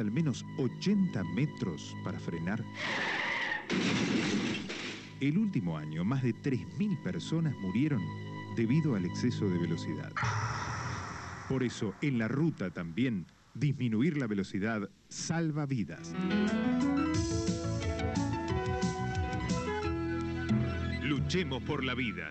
al menos 80 metros para frenar? El último año, más de 3.000 personas murieron debido al exceso de velocidad. Por eso, en la ruta también, disminuir la velocidad salva vidas. Luchemos por la vida.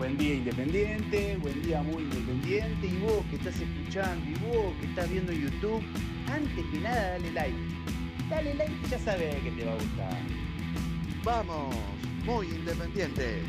Buen día independiente, buen día muy independiente. Y vos que estás escuchando, y vos que estás viendo YouTube, antes que nada dale like. Dale like, ya sabes que te va a gustar. Vamos, muy independiente.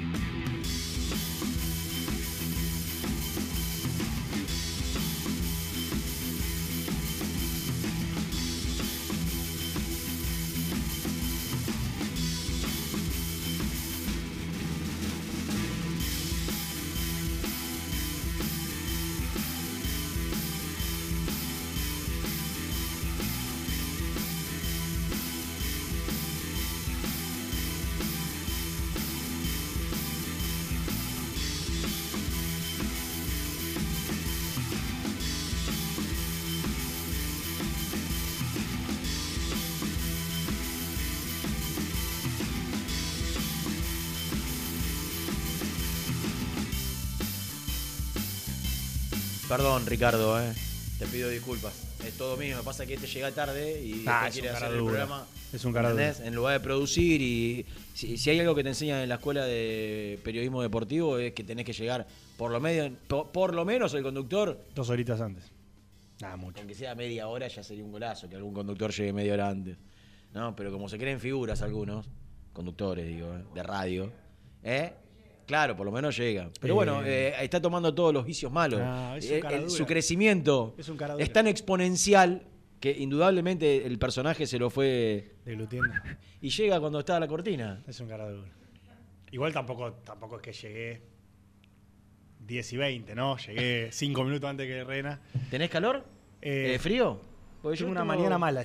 Perdón, Ricardo, eh. Te pido disculpas. Es todo mío. Me pasa que este llega tarde y Ah, quiere hacer el dura. programa. Es un cara dura. ¿entendés? En lugar de producir y si, si hay algo que te enseñan en la escuela de periodismo deportivo es que tenés que llegar por lo medio, por, por lo menos el conductor, Dos horitas antes. Nada, mucho. aunque sea media hora, ya sería un golazo que algún conductor llegue media hora antes. No, pero como se creen figuras algunos, conductores digo, eh, de radio, ¿eh? Claro, por lo menos llega. Pero Eh. bueno, eh, está tomando todos los vicios malos. Ah, es un Eh, el- su crecimiento Es un es tan exponencial que indudablemente el personaje se lo fue Deglutiendo. y llega cuando está la cortina. Es un cara duro. Igual tampoco, tampoco es que llegué 10 y 20, ¿no? Llegué 5 minutos antes que Rena. ¿Tenés calor? Eh, Eh, ¿Frío? Porque Tengo una mañana mala.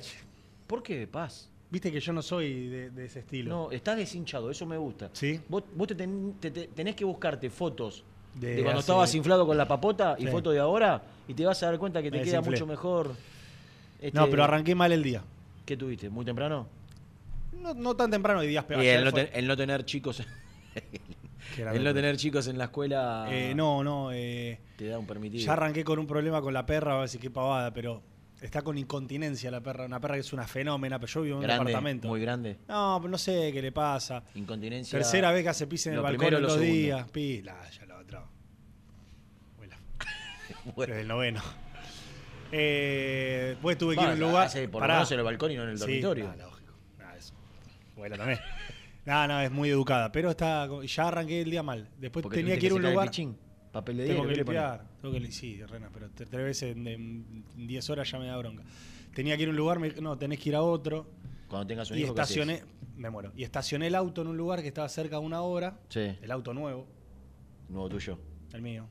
¿Por qué, Paz? Viste que yo no soy de, de ese estilo. No, estás deshinchado, eso me gusta. ¿Sí? Vos, vos te, ten- te- te- tenés que buscarte fotos de, De cuando estabas inflado con la papota y Sí. fotos de ahora y te vas a dar cuenta que te Me queda desinflé. mucho mejor. este- No, pero arranqué mal el día. ¿Qué tuviste? ¿Muy temprano? No, no tan temprano, hay días peor. Y el no, el tener chicos. el no tener chicos en la escuela Eh, no, no. eh, te da un permitido. ya arranqué con un problema con la perra, a ver si qué pavada, pero está con incontinencia la perra. Una perra que es una fenómena, pero yo vivo en un grande, departamento. muy grande. No, pero no sé qué le pasa. Incontinencia. Tercera vez que hace pis en el balcón en dos días. Pila, ya lo otro. Bueno. Desde el noveno. Eh, después tuve que ir a un lugar. hace por lo menos en el balcón y no en el Sí, dormitorio. ah, lógico. Ah, eso. Bueno, también. No, no, es muy educada. Pero está, ya arranqué el día mal. Después Porque tenía que ir a un lugar. Papel de Tengo diario, que limpiar. Tengo que li- sí, Rena, pero tres veces en- en 10 horas ya me da bronca. Tenía que ir a un lugar, me no, tenés que ir a otro. Cuando tengas un Y hijo, estacioné, me muero. Y estacioné el auto en un lugar que estaba cerca de una obra. Sí, El auto nuevo, nuevo tuyo. el mío.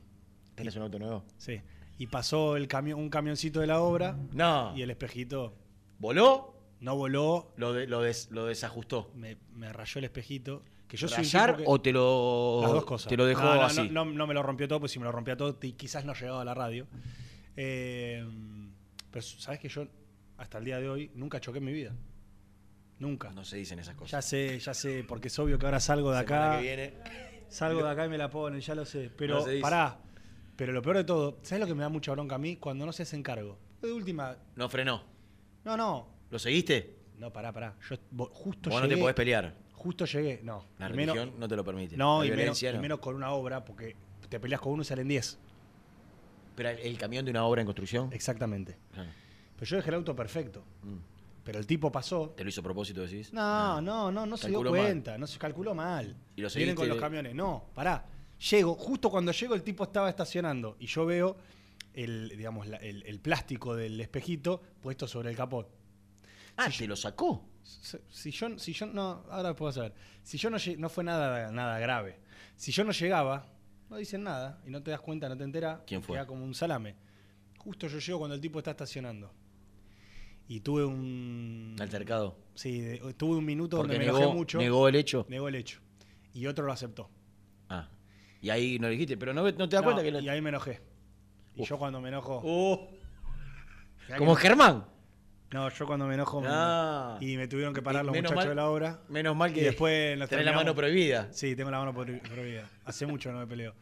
¿Tenés un auto nuevo? Sí. Y pasó el camión, un camioncito de la obra No. y el espejito ¿Voló? no voló, Lo, de- lo, des- lo desajustó. me, me rayó el espejito. Que yo soy un ¿Rayar tipo que- o te lo, Las dos cosas. te lo dejó No, no, así? No, no- no me lo rompió todo, pues si me lo rompía todo, quizás no llegaba a la radio. Eh, pero sabes que yo, hasta el día de hoy, nunca choqué en mi vida. Nunca. No se dicen esas cosas. Ya sé, ya sé, porque es obvio que ahora salgo de Semana acá. que viene. Salgo de acá y me la ponen, ya lo sé. Pero pará. Pero lo peor de todo, ¿sabes lo que me da mucha bronca a mí? Cuando no se hacen cargo. De última. No frenó. No, no. ¿Lo seguiste? No, pará, pará. Yo justo Vos llegué. no te podés pelear. Justo llegué. No. La menos- religión no te lo permite. No, y menos, y menos con una obra, porque te peleas con uno y salen 10. Pero el, el camión de una obra en construcción. Exactamente. Pero yo dejé el auto perfecto. Mm. Pero el tipo pasó. ¿Te lo hizo a propósito, decís? No, no, no, no se dio mal. cuenta, no se calculó mal. ¿Y lo Vienen con los camiones. No, pará. Llego, justo cuando llego el tipo estaba estacionando y yo veo el, digamos, la- el, el plástico del espejito puesto sobre el capot. Ah, ¿te lo sacó? Si, yo, si yo no, ahora puedo saber. Si yo no no fue nada, nada grave. Si yo no llegaba, no dicen nada y no te das cuenta, no te enteras. ¿Quién fue? Queda como un salame. Justo yo llego cuando el tipo está estacionando. Y tuve un. Altercado. Sí, de- tuve un minuto Porque donde me negó, enojé mucho. negó el hecho. Negó el hecho. Y otro lo aceptó. Ah. Y ahí no le dijiste, pero no, no te das No, cuenta que lo... Y ahí me enojé. Y Uf. yo cuando me enojo. Uh, como Germán. No, yo cuando me enojo. me- Ah. Y me tuvieron que parar Y los muchachos mal- de la obra. Menos mal que Y después nos tenés la mano prohibida. Sí, tengo la mano prohi- prohibida. Hace mucho no me peleo.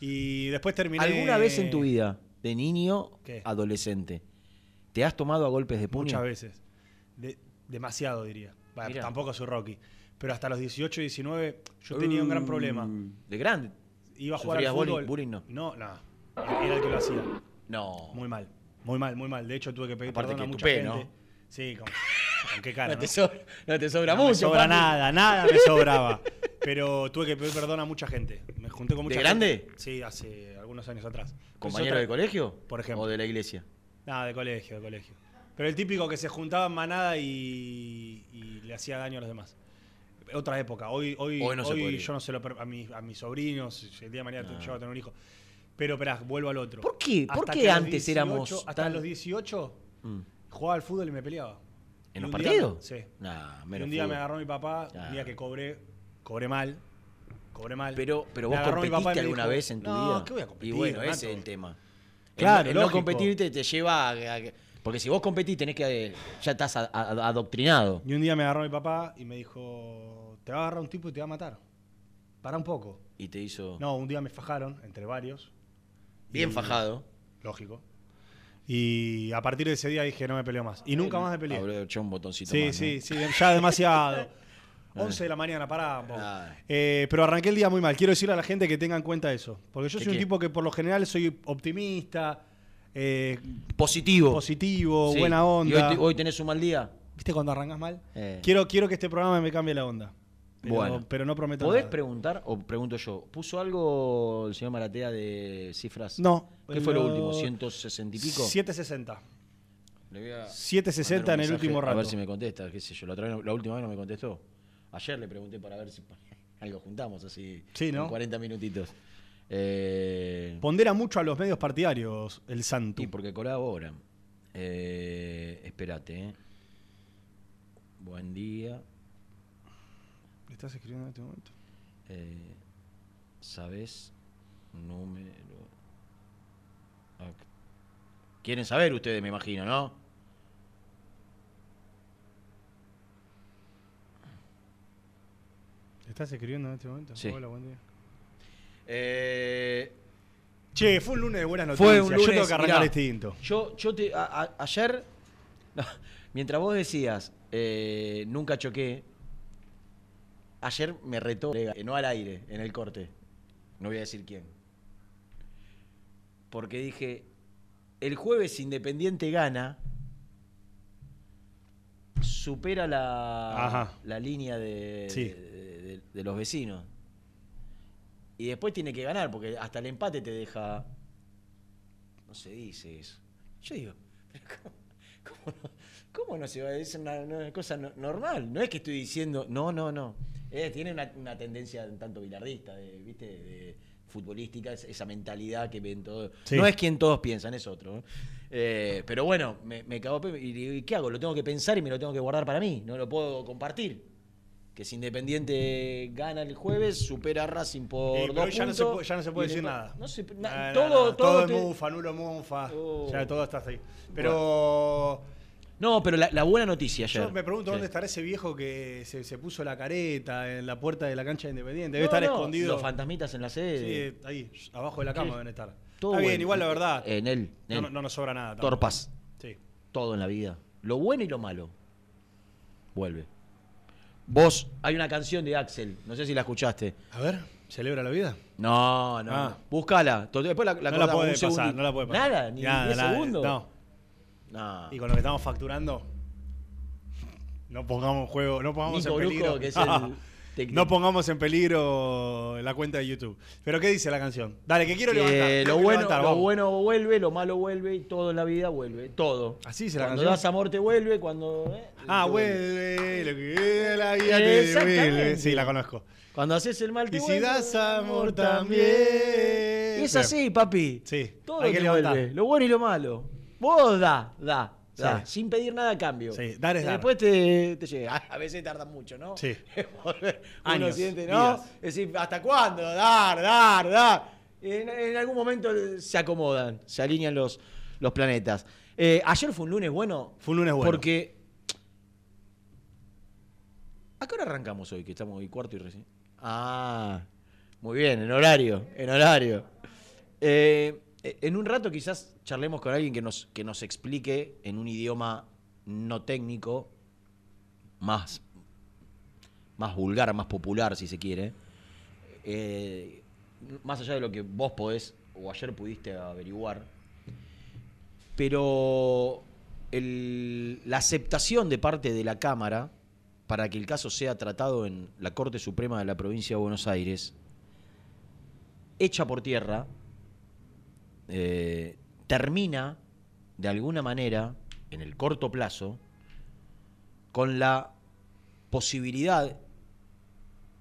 Y después terminé. ¿Alguna vez en tu vida, de niño, ¿Qué? adolescente, te has tomado a golpes de puño? Muchas veces. De- demasiado, diría. Mirá. tampoco soy Rocky. Pero hasta los 18 y 19 yo tenía un gran Uh, problema. De grande. Iba a jugar al ¿Sufrías bullying? fútbol. Bullying no. No, no. Era el que lo hacía. No. Muy mal. Muy mal, muy mal. De hecho, tuve que pedir Aparte perdón a mucha tupé, gente. ¿no? Sí, con, con qué cara. no, te sobra, no te sobra No mucho. sobra papi. nada, nada me sobraba. Pero tuve que pedir perdón a mucha gente. Me junté con mucha ¿De gente. grande? Sí, hace algunos años atrás. ¿Compañero otra- de colegio? Por ejemplo. ¿O de la iglesia? Nada, de colegio, de colegio. Pero el típico que se juntaba en manada y, y le hacía daño a los demás. Otra época. Hoy, hoy, Hoy no hoy yo no se lo a, mis, a mis sobrinos, el día de mañana Ah. yo voy a tener un hijo. Pero esperá, vuelvo al otro. ¿Por qué? ¿Por Hasta qué antes 18 éramos Hasta tan- los 18 Mm. jugaba al fútbol y me peleaba. ¿En los día partidos? sí. Nah, Y un día me agarró mi papá, Ah. un día que cobré, cobré mal, cobré mal. Pero, pero vos competiste alguna dijo, vez en tu "No, vida. ¿qué voy a competir, Y bueno, Renato?" ese es el tema. El Claro, no- el no, lógico. competir te, lleva a, a- Porque si vos competís tenés que... Ya estás a- a- adoctrinado. Y un día me agarró mi papá y me dijo, te va a agarrar un tipo y te va a matar. Para un poco. Y te hizo... No, un día me fajaron, entre varios. Bien Y- fajado. Lógico. Y a partir de ese día dije, no me peleo más. Y nunca más me peleé. Habré hecho un botoncito Sí, más, ¿no? sí, sí, ya demasiado. 11 de la mañana, pará. Eh, pero arranqué el día muy mal. Quiero decirle a la gente que tenga en cuenta eso. Porque yo ¿Qué soy un qué? tipo que por lo general soy optimista, eh, Positivo. positivo, Sí. buena ¿Y onda. hoy, te- hoy tenés un mal día? ¿Viste cuando arrancas mal? Eh. Quiero, quiero que este programa me cambie la onda. Pero, Bueno. pero no prometo ¿Podés nada. preguntar, o pregunto yo, ¿puso algo el señor Maratea de cifras? No. ¿Qué fue lo último? ¿160 y pico? 760. Le voy a 760 en el último rato. A ver si me contesta, qué sé yo. La, otra vez no- la última vez no me contestó. Ayer le pregunté para ver si algo juntamos así. Sí, ¿no? En 40 minutitos. Eh, Pondera mucho a los medios partidarios el Santo. y porque colabora. Eh, espérate, eh. Buen día. ¿Le estás escribiendo en este momento? Eh, ¿Sabes? Número. Quieren saber ustedes, me imagino, ¿no? ¿Le estás escribiendo en este momento? Sí. Hola, buen día. Eh, Che, fue un lunes de buenas noticias. Fue un lunes. Yo tengo que arrancar mirá, distinto. Yo, yo te, a- a- ayer, no, mientras vos decías, eh, nunca choqué, ayer me retó, no al aire, en el corte. No voy a decir quién. Porque dije, el jueves Independiente gana supera la, la línea de, Sí. de, de- de los vecinos. Y después tiene que ganar, porque hasta el empate te deja. No se dice eso. Yo digo, pero ¿cómo, cómo no, cómo no se va a decir una, una cosa no- normal? No es que estoy diciendo. No, no, no. Eh, tiene una, una tendencia un tanto bilardista, de, ¿viste? De futbolística, es- esa mentalidad que ven todos. Sí. No es quien todos piensan, es otro. ¿no? Eh, pero bueno, me, me cago y digo, ¿y qué hago? Lo tengo que pensar y me lo tengo que guardar para mí, no lo puedo compartir. Que si Independiente gana el jueves, supera a Racing por Eh, dos ya no se puntos, puede, ya no se puede decir nada. No se- No, na- no, todo, todo, es mufa, nulo mufa. Oh. Ya todo está ahí. Pero No, pero la, la buena noticia ayer. yo me pregunto Sí. dónde estará ese viejo que se, se puso la careta en la puerta de la cancha de Independiente. No, Debe estar no, escondido. Los fantasmitas en la sede. Sí, ahí, abajo de la cama Sí. deben estar. Todo Está bien, bueno. igual la verdad. En él. en no, él. no- no nos sobra nada. tampoco. Torpas. Sí. Todo en la vida. Lo bueno y lo malo. Vuelve. Vos, hay una canción de Axel, no sé si la escuchaste. A ver, ¿celebra la vida? No, no. Ah. Búscala. To- Después la, la no la puede pasar, no la puede pasar. Nada, ni Nada, 10 nada, segundos. No. No. Y con lo que estamos facturando, no pongamos en juego, no pongamos Nico en peligro. que es el técnico. no pongamos en peligro la cuenta de YouTube. Pero ¿qué dice la canción? Dale, que quiero Que levantar. lo bueno, levantar, lo bueno vuelve, lo malo vuelve, y todo en la vida vuelve, todo. Así dice la cuando canción. das amor te vuelve, cuando... eh, Ah, te vuelve, lo que la vida te devuelve. Sí, la conozco. Cuando haces el mal te Y si vuelve, das amor también. Y es así, papi. Sí, Todo hay te que levantar. vuelve, lo bueno y lo malo. Vos da, da, da, Sí. sin pedir nada a cambio. Sí, dar es Y dar. Después te, te llega. A veces tarda mucho, ¿no? Sí. Años, siente, ¿no? vidas. Es decir, ¿hasta cuándo? Dar, dar, dar. En, en algún momento se acomodan, se alinean los, los planetas. Eh, ayer fue un lunes bueno. Fue un lunes bueno. Porque. ¿A qué hora arrancamos hoy? Que estamos hoy cuarto y recién. Ah, muy bien, en horario, en horario. Eh, en un rato quizás charlemos con alguien que nos, que nos explique en un idioma no técnico, más, más vulgar, más popular, si se quiere. Eh, más allá de lo que vos podés o ayer pudiste averiguar. Pero la aceptación de parte de la Cámara para que el caso sea tratado en la Corte Suprema de la Provincia de Buenos Aires, hecha por tierra, eh, termina de alguna manera, en el corto plazo, con la posibilidad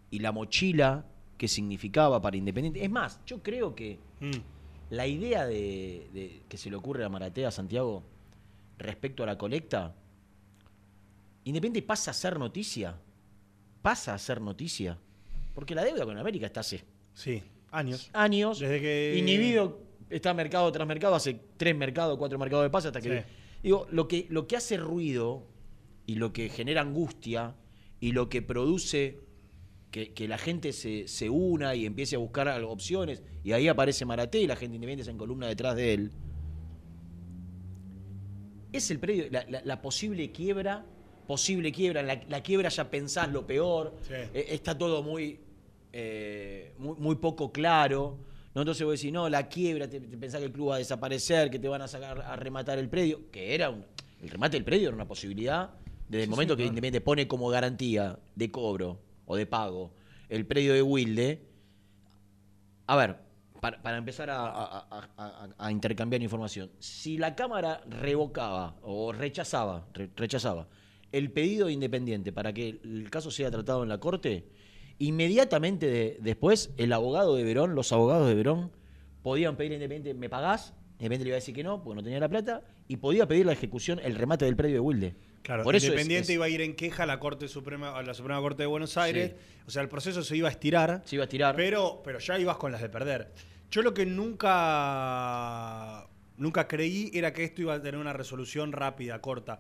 y la mochila que significaba para Independiente. Es más, yo creo que Mm. la idea de, de- que se le ocurre a Maratea Santiago respecto a la colecta, Independiente pasa a ser noticia. Pasa a ser noticia. Porque la deuda con América está hace Sí, años. años. Desde que- Inhibido está mercado tras mercado, hace tres mercados, cuatro mercados de pase hasta que. Sí. Digo, lo que, lo que hace ruido y lo que genera angustia y lo que produce que, que la gente se, se una y empiece a buscar opciones, y ahí aparece Maraté y la gente independiente se en columna detrás de él. Es el predio, la, la- la posible quiebra, posible quiebra, la, la quiebra ya pensás lo peor, Sí. eh, está todo muy, eh, muy, muy poco claro. ¿No? Entonces vos decís, no, la quiebra, te, te pensás que el club va a desaparecer, que te van a sacar a rematar el predio, que era un, el remate del predio era una posibilidad desde el Sí, momento sí, que claro. Independiente pone como garantía de cobro o de pago el predio de Wilde. A ver, para, para empezar a, a- a- a- a intercambiar información, si la Cámara revocaba o rechazaba, re- rechazaba el pedido de Independiente para que el caso sea tratado en la Corte, inmediatamente de- después el abogado de Verón, los abogados de Verón, podían pedir Independiente, ¿me pagás? Independiente le iba a decir que no, porque no tenía la plata, y podía pedir la ejecución, el remate del predio de Wilde. Claro, Por eso es- Independiente es- iba a ir en queja a la Corte Suprema, a la Suprema Corte de Buenos Aires. O sea, el proceso se iba a estirar. Se iba a estirar. Pero, pero ya ibas con las de perder. Yo lo que nunca, nunca creí era que esto iba a tener una resolución rápida, corta.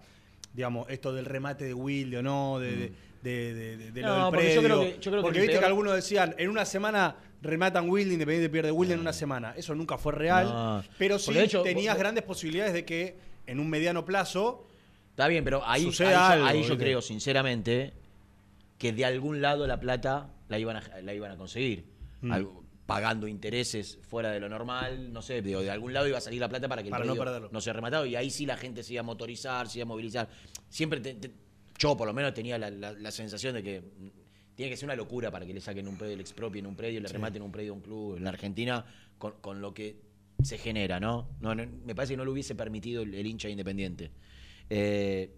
Digamos, esto del remate de Wilde o no, de, de- de- de- de- de lo Mm. Del porque yo predio. creo que- yo creo que porque viste peor- que algunos decían, en una semana rematan Wilde, Independiente pierde Wilde en una semana. Eso nunca fue real. No. Pero sí hecho, tenías vos- grandes posibilidades de que en un mediano plazo Está bien, pero ahí, ahí algo, ahí yo creo, sinceramente, que de algún lado la plata la iban a, la iban a conseguir. Mm. Algo- pagando intereses fuera de lo normal, no sé, de algún lado iba a salir la plata para que el Para no predio perderlo. no sea rematado. Y ahí sí la gente se iba a motorizar, se iba a movilizar. Siempre te- te- yo por lo menos tenía la, la- la sensación de que tiene que ser una locura para que le saquen un predio, le expropien un predio, le Sí. rematen un predio a un club en la Argentina con, con lo que se genera, ¿no? No, no, Me parece que no lo hubiese permitido el, el hincha independiente. Eh,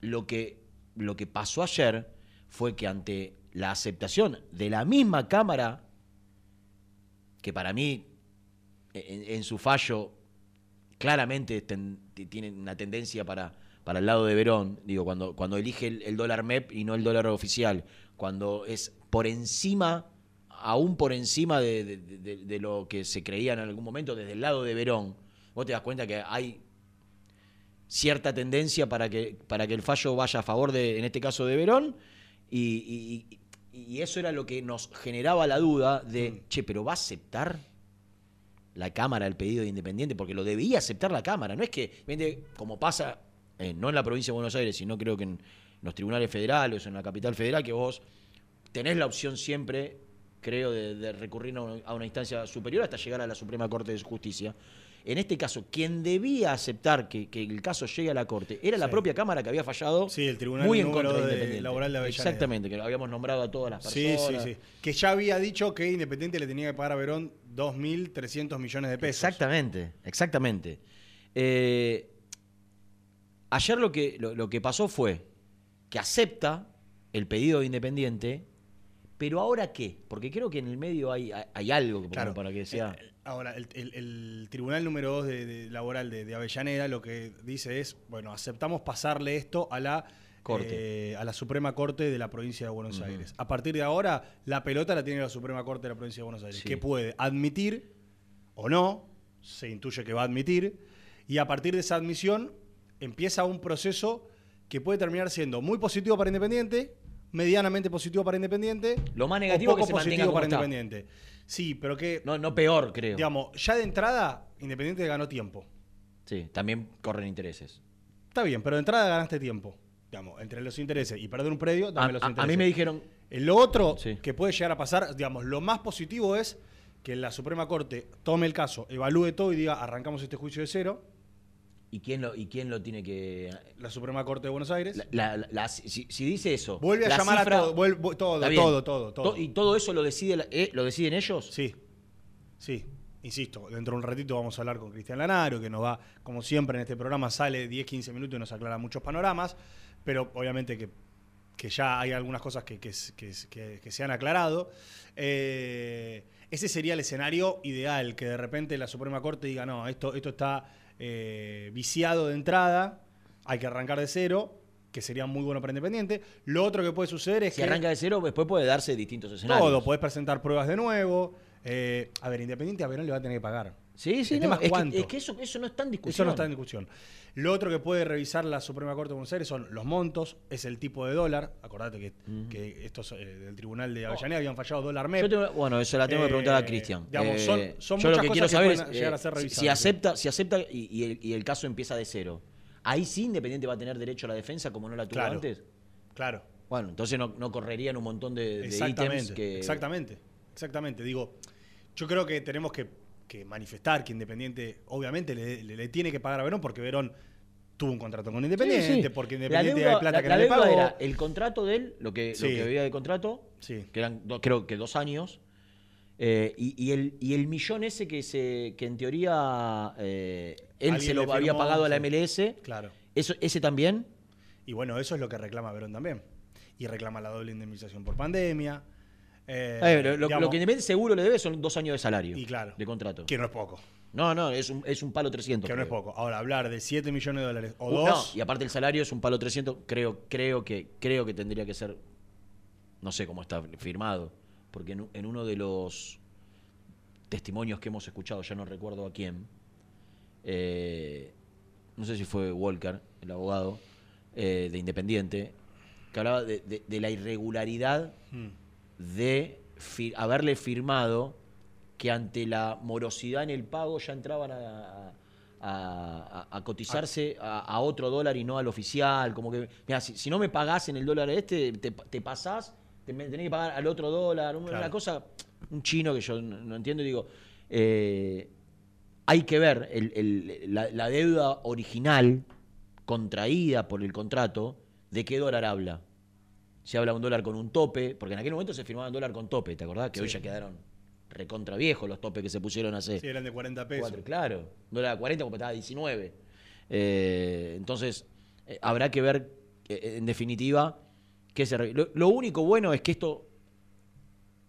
lo, que, lo que pasó ayer fue que ante la aceptación de la misma Cámara, que para mí en, en su fallo claramente ten- tiene una tendencia para, para el lado de Verón, digo, cuando, cuando elige el, dólar MEP y no el dólar oficial, cuando es por encima, aún por encima de, lo que se creía en algún momento desde el lado de Verón, vos te das cuenta que hay cierta tendencia para que, para que el fallo vaya a favor de, en este caso, de Verón, y- y eso era lo que nos generaba la duda de, che, pero ¿va a aceptar la Cámara el pedido de Independiente? Porque lo debía aceptar la Cámara, no es que, como pasa, eh, no en la provincia de Buenos Aires, sino creo que en los tribunales federales o en la capital federal, que vos tenés la opción siempre, creo, de, de recurrir a una, a una instancia superior hasta llegar a la Suprema Corte de Justicia. En este caso, quien debía aceptar que, que el caso llegue a la Corte era la Sí. propia Cámara que había fallado Sí, el Tribunal muy en contra de de- Independiente. laboral de Avellaneda. Exactamente, que lo habíamos nombrado a todas las Sí, personas. sí, sí. Que ya había dicho que Independiente le tenía que pagar a Verón 2.300 millones de pesos. Exactamente, exactamente. Eh, ayer lo que, lo, lo que pasó fue que acepta el pedido de Independiente, pero ahora qué? Porque creo que en el medio hay, hay- algo Claro. para que sea... Eh, Ahora, el, el- el Tribunal número 2 de, de- laboral de, de Avellaneda lo que dice es, bueno, aceptamos pasarle esto a la Corte. eh, a la Suprema Corte de la provincia de Buenos. Aires. A partir de ahora, la pelota la tiene la Suprema Corte de la provincia de Buenos Aires, Sí. que puede admitir o no, se intuye que va a admitir, y a partir de esa admisión empieza un proceso que puede terminar siendo muy positivo para Independiente, medianamente positivo para Independiente, Lo más o negativo poco que se positivo para está. Independiente. Sí, pero que No, no peor, creo. Digamos, ya de entrada, Independiente ganó tiempo. Sí, también corren intereses. Está bien, pero de entrada ganaste tiempo. Digamos, entre los intereses y perder un predio, A, dame los a- a intereses. mí me dijeron... Lo otro Sí. que puede llegar a pasar, digamos, lo más positivo es que la Suprema Corte tome el caso, evalúe todo y diga, arrancamos este juicio de cero. ¿Y quién lo, y quién lo tiene que...? La Suprema Corte de Buenos Aires. La- la- la- si, si dice eso... Vuelve a la llamar cifra- a todo, todo, todo, todo, todo. To- ¿Y todo eso lo, decide eh, lo deciden ellos? Sí, sí. Insisto, dentro de un ratito vamos a hablar con Cristian Lanaro, que nos va, como siempre en este programa, sale 10-15 minutos y nos aclara muchos panoramas, pero obviamente que, que ya hay algunas cosas que, que, que- que- que se han aclarado. Eh, ese sería el escenario ideal, que de repente la Suprema Corte diga, no, esto, esto está eh, viciado de entrada, hay que arrancar de cero, que sería muy bueno para Independiente. Lo otro que puede suceder es Si que... arranca de cero, después puede darse distintos escenarios. Todo, podés presentar pruebas de nuevo. Eh, a ver, Independiente a Verón le va a tener que pagar. Sí, sí, El no, tema es, es que, cuánto. es que eso, eso no está en discusión. Eso no está en discusión. Lo otro que puede revisar la Suprema Corte de Buenos Aires son los montos, es el tipo de dólar. Acordate que, que estos eh, del Tribunal de Avellaneda habían fallado dólar MEP. Yo tengo- bueno, eso la tengo que preguntar a Eh, Cristian. digamos, Eh, son- son yo lo muchas que cosas quiero saber es llegar a ser si- si, acepta, si acepta y, y el, y el caso empieza de cero. Ahí sí Independiente va a tener derecho a la defensa como no la tuvo Claro. antes. Claro. Bueno, entonces no, no correrían un montón de, de Exactamente, ítems que. exactamente, exactamente. Digo, yo creo que tenemos que, que manifestar que Independiente, obviamente, le, le- le tiene que pagar a Verón porque Verón tuvo un contrato con Independiente, Sí, sí. porque Independiente deuda- hay plata la- que la no le pagó. era el contrato de él, lo que, lo que había de contrato, Sí. que eran do- creo que dos años, eh, y, y el, y el millón ese que se que en teoría eh, él se lo había pagado a la. MLS, Claro. eso, ese también. Y bueno, eso es lo que reclama Verón también. Y reclama la doble indemnización por pandemia. Eh, lo, lo- digamos, lo que Independiente seguro le debe son dos años de salario. Y claro. De contrato. Que no es poco. No, no, es un, es un palo 300. Que no es poco. Ahora, hablar de 7 millones de dólares o Uh, no, 2. y aparte el salario es un palo 300, creo, creo, que, creo que tendría que ser, no sé cómo está firmado, porque en, uno de los testimonios que hemos escuchado, ya no recuerdo a quién, eh, no sé si fue Walker, el abogado eh, de Independiente, que hablaba de, de- de la irregularidad Mm. De haberle firmado que ante la morosidad en el pago ya entraban a, a- a- a cotizarse a, a otro dólar y no al oficial. Como que, mira, si, si no me pagás en el dólar este, te, te pasás, te tenés que pagar al otro dólar. Una, Claro. cosa, un chino que yo no, no entiendo y digo, eh, hay que ver el- el- la, la deuda original contraída por el contrato, ¿De qué dólar habla? Se habla de un dólar con un tope, porque en aquel momento se firmaba un dólar con tope, ¿te acordás? Que hoy ya quedaron recontra viejos los topes que se pusieron hace Sí, eran de 40 pesos. cuatro, claro. Un dólar a 40 como estaba a 19. Eh, entonces, eh, habrá que ver, eh, en definitiva, qué se... Lo, lo único bueno es que esto,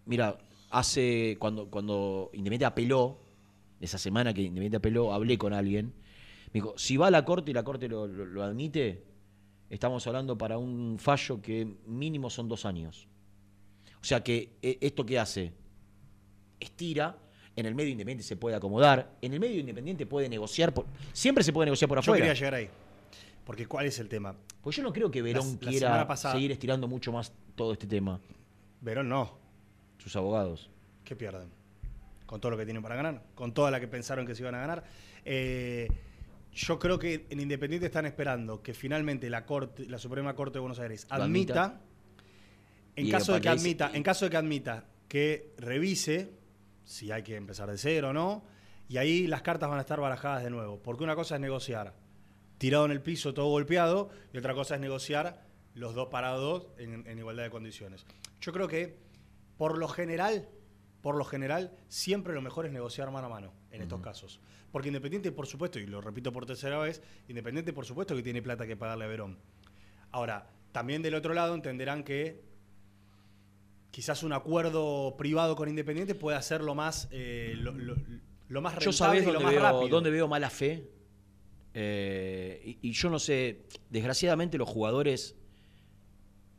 mira, hace, cuando, cuando Independiente apeló, esa semana que Independiente apeló, hablé con alguien, me dijo, si va a la Corte y la Corte lo, lo- lo admite, estamos hablando para un fallo que mínimo son dos años. O sea que eh, esto que hace, estira, en el medio independiente se puede acomodar, en el medio independiente puede negociar, por- siempre se puede negociar por Yo afuera. quería llegar ahí. Porque ¿cuál es el tema? Porque yo no creo que Verón La- quiera pasada- seguir estirando mucho más todo este tema. Verón no. Sus abogados. ¿Qué pierden? Con todo lo que tienen para ganar, con toda la que pensaron que se iban a ganar. Eh, yo creo que en Independiente están esperando que finalmente la Corte, la Suprema Corte de Buenos Aires admita. admita, en caso de que admita, en caso de que admita que revise si hay que empezar de cero o no, y ahí las cartas van a estar barajadas de nuevo, porque una cosa es negociar tirado en el piso, todo golpeado, y otra cosa es negociar los dos parados en, en igualdad de condiciones. Yo creo que, por lo general, por lo general, siempre lo mejor es negociar mano a mano en estos casos. Porque Independiente, por supuesto, y lo repito por tercera vez, Independiente, por supuesto, que tiene plata que pagarle a Verón. Ahora, también del otro lado entenderán que quizás un acuerdo privado con Independiente puede hacer lo más, eh, lo, lo- lo más Yo sabés y lo dónde más veo, rápido. dónde veo mala fe. Eh, y, y yo no sé, desgraciadamente los jugadores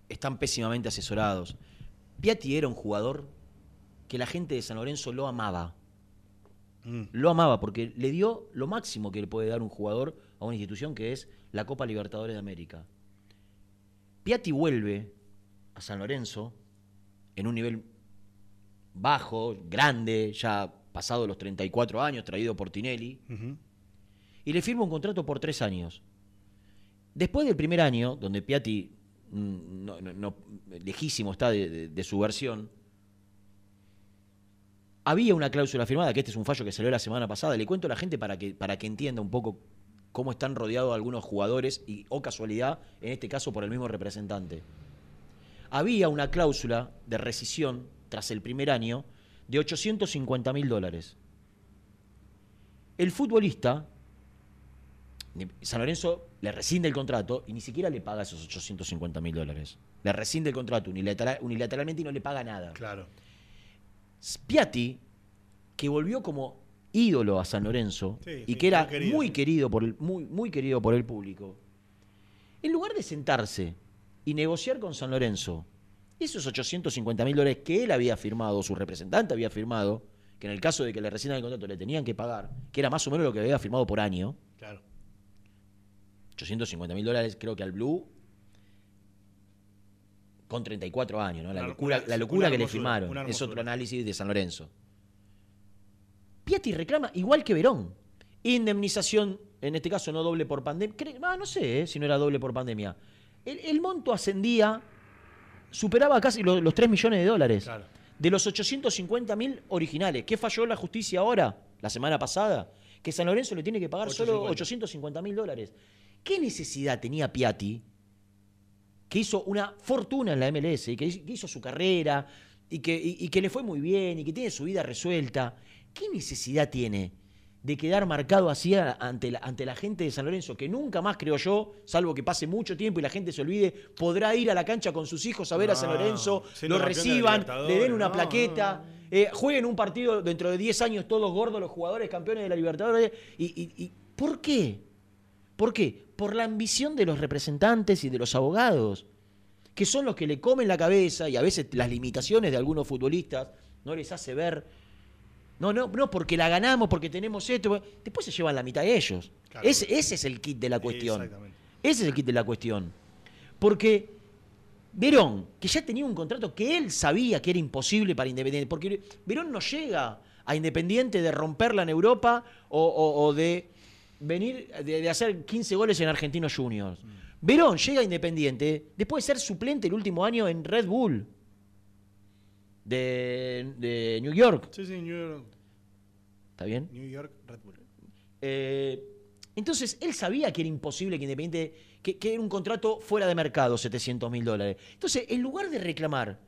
están pésimamente asesorados. Piatti era un jugador que la gente de San Lorenzo lo amaba. Mm. Lo amaba porque le dio lo máximo que le puede dar un jugador a una institución que es la Copa Libertadores de América. Piatti vuelve a San Lorenzo en un nivel bajo, grande, ya pasado los 34 años, traído por Tinelli, y le firma un contrato por tres años. Después del primer año, donde Piatti mm, no, no- no- lejísimo está de, de- de su versión, había una cláusula firmada, que este es un fallo que salió la semana pasada, le cuento a la gente para que, para que entienda un poco cómo están rodeados algunos jugadores, y, o casualidad, en este caso por el mismo representante. Había una cláusula de rescisión tras el primer año de 850 mil dólares. El futbolista, San Lorenzo le rescinde el contrato y ni siquiera le paga esos 850 mil dólares. Le rescinde el contrato unilateral- unilateralmente y no le paga nada. Claro. Spiatti, que volvió como ídolo a San Lorenzo Sí, y que era muy querido, muy sí. querido por el muy, muy querido por el público. En lugar de sentarse y negociar con San Lorenzo esos 850 mil dólares que él había firmado, su representante había firmado, que en el caso de que le rescindan el contrato le tenían que pagar, que era más o menos lo que había firmado por año, Claro. 850 mil dólares creo que al Blue con 34 años, ¿no? La Una- locura, una- la locura una que le firmaron. Es otro análisis de San Lorenzo. Piatti reclama igual que Verón. Indemnización, en este caso no doble por pandemia. Ah, no sé eh, si no era doble por pandemia. El, el monto ascendía, superaba casi lo- los, 3 millones de dólares. Claro. De los 850 mil originales. ¿Qué falló la justicia ahora, la semana pasada? Que San Lorenzo le tiene que pagar solo 850. 850 mil dólares. ¿Qué necesidad tenía Piatti, que hizo una fortuna en la MLS y que hizo- su carrera y que, y- y que le fue muy bien y que tiene su vida resuelta? ¿Qué necesidad tiene de quedar marcado así ante la, ante la gente de San Lorenzo, que nunca más, creo yo, salvo que pase mucho tiempo y la gente se olvide, podrá ir a la cancha con sus hijos a ver a San No, Lorenzo, lo reciban, le den una no, plaqueta, eh, jueguen un partido dentro de 10 años todos gordos los jugadores campeones de la Libertadores. Y, y- y- ¿Por qué? ¿Por qué? Por la ambición de los representantes y de los abogados, que son los que le comen la cabeza y a veces las limitaciones de algunos futbolistas no les hace ver. No, no, no, porque la ganamos, porque tenemos esto. Después se llevan la mitad de ellos. Claro. Ese, ese es el kit de la cuestión. Exactamente. Ese es el kit de la cuestión. Porque Verón, que ya tenía un contrato que él sabía que era imposible para Independiente, porque Verón no llega a Independiente de romperla en Europa o, o- o de venir, de, de hacer 15 goles en Argentinos Juniors. Verón llega a Independiente después de ser suplente el último año en Red Bull de, de New York. Sí, sí, New York, ¿Está bien? New York Red Bull. Eh, entonces, él sabía que era imposible que Independiente que, que era un contrato fuera de mercado, 700 mil dólares. Entonces, en lugar de reclamar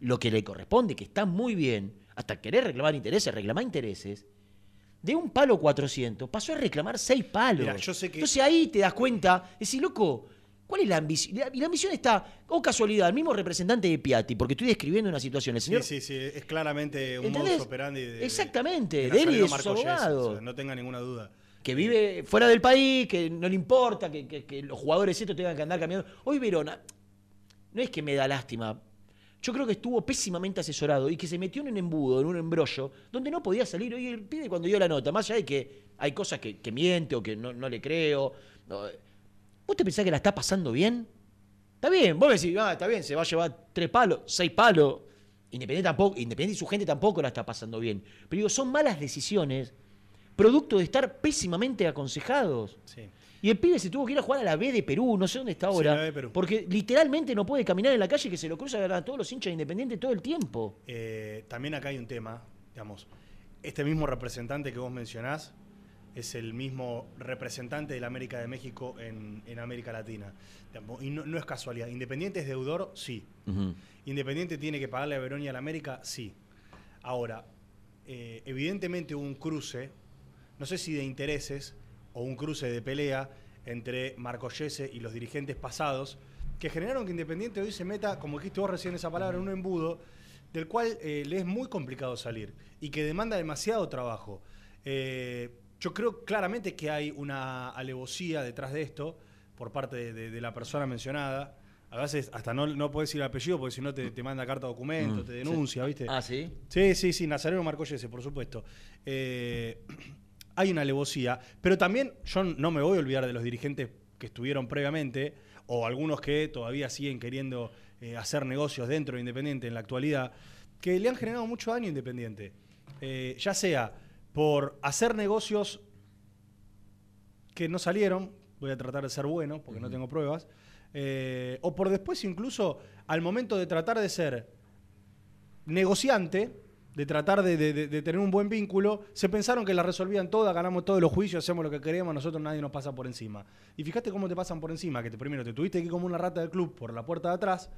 lo que le corresponde, que está muy bien, hasta querer reclamar intereses, reclamar intereses, de un palo 400 pasó a reclamar seis palos. Mirá, yo sé que- Entonces ahí te das cuenta, decís, loco, ¿cuál es la ambición? Y la ambición está, o casualidad, el mismo representante de Piatti, porque estoy describiendo una situación. El señor Sí, sí, sí, es claramente un ¿Entendés? modus operandi de, Exactamente, de de él y de sus o sea, no tenga ninguna duda. que vive fuera del país, que no le importa, que, que- que los jugadores estos tengan que andar caminando. Hoy Verona, no es que me da lástima. Yo creo que estuvo pésimamente asesorado y que se metió en un embudo, en un embrollo, donde no podía salir. Hoy el pibe cuando dio la nota, más allá de que hay cosas que, miente o que no, no le creo. no, ¿Vos te pensás que la está pasando bien? Está bien, vos me decís, ah, está bien, se va a llevar tres palos, seis palos. Independiente tampoco, Independiente y su gente tampoco la está pasando bien. Pero digo, son malas decisiones, producto de estar pésimamente aconsejados. Sí. Y el pibe se tuvo que ir a jugar a la B de Perú, no sé dónde está ahora. la B de Perú. Porque literalmente no puede caminar en la calle que se lo cruzan a todos los hinchas de Independiente todo el tiempo. Eh, también acá hay un tema, digamos, este mismo representante que vos mencionás es el mismo representante de la América de México en, en América Latina. Y no, no es casualidad. ¿Independiente es deudor? Sí. ¿Independiente tiene que pagarle a Verón y a la América? Sí. Ahora, eh, evidentemente hubo un cruce, no sé si de intereses o un cruce de pelea entre Marco Yese y los dirigentes pasados, que generaron que Independiente hoy se meta, como dijiste vos recién esa palabra, en un embudo del cual eh, le es muy complicado salir y que demanda demasiado trabajo. Eh, yo creo claramente que hay una alevosía detrás de esto por parte de, de- de la persona mencionada. A veces hasta no, no puedes decir el apellido porque si no te, te manda carta documento, Mm, te sí. denuncia, ¿viste? Ah, ¿sí? Sí, sí, sí, Nazareno Marcoyese, por supuesto. Eh, hay una alevosía, pero también yo no me voy a olvidar de los dirigentes que estuvieron previamente, o algunos que todavía siguen queriendo eh, hacer negocios dentro de Independiente en la actualidad, que le han generado mucho daño a Independiente. Eh, ya sea por hacer negocios que no salieron, voy a tratar de ser bueno porque no tengo pruebas, eh, o por después incluso al momento de tratar de ser negociante, de tratar de, de- de- de tener un buen vínculo, se pensaron que la resolvían todas, ganamos todos los juicios, hacemos lo que queremos, nosotros nadie nos pasa por encima. Y fíjate cómo te pasan por encima, que te, primero te tuviste que ir como una rata del club por la puerta de atrás,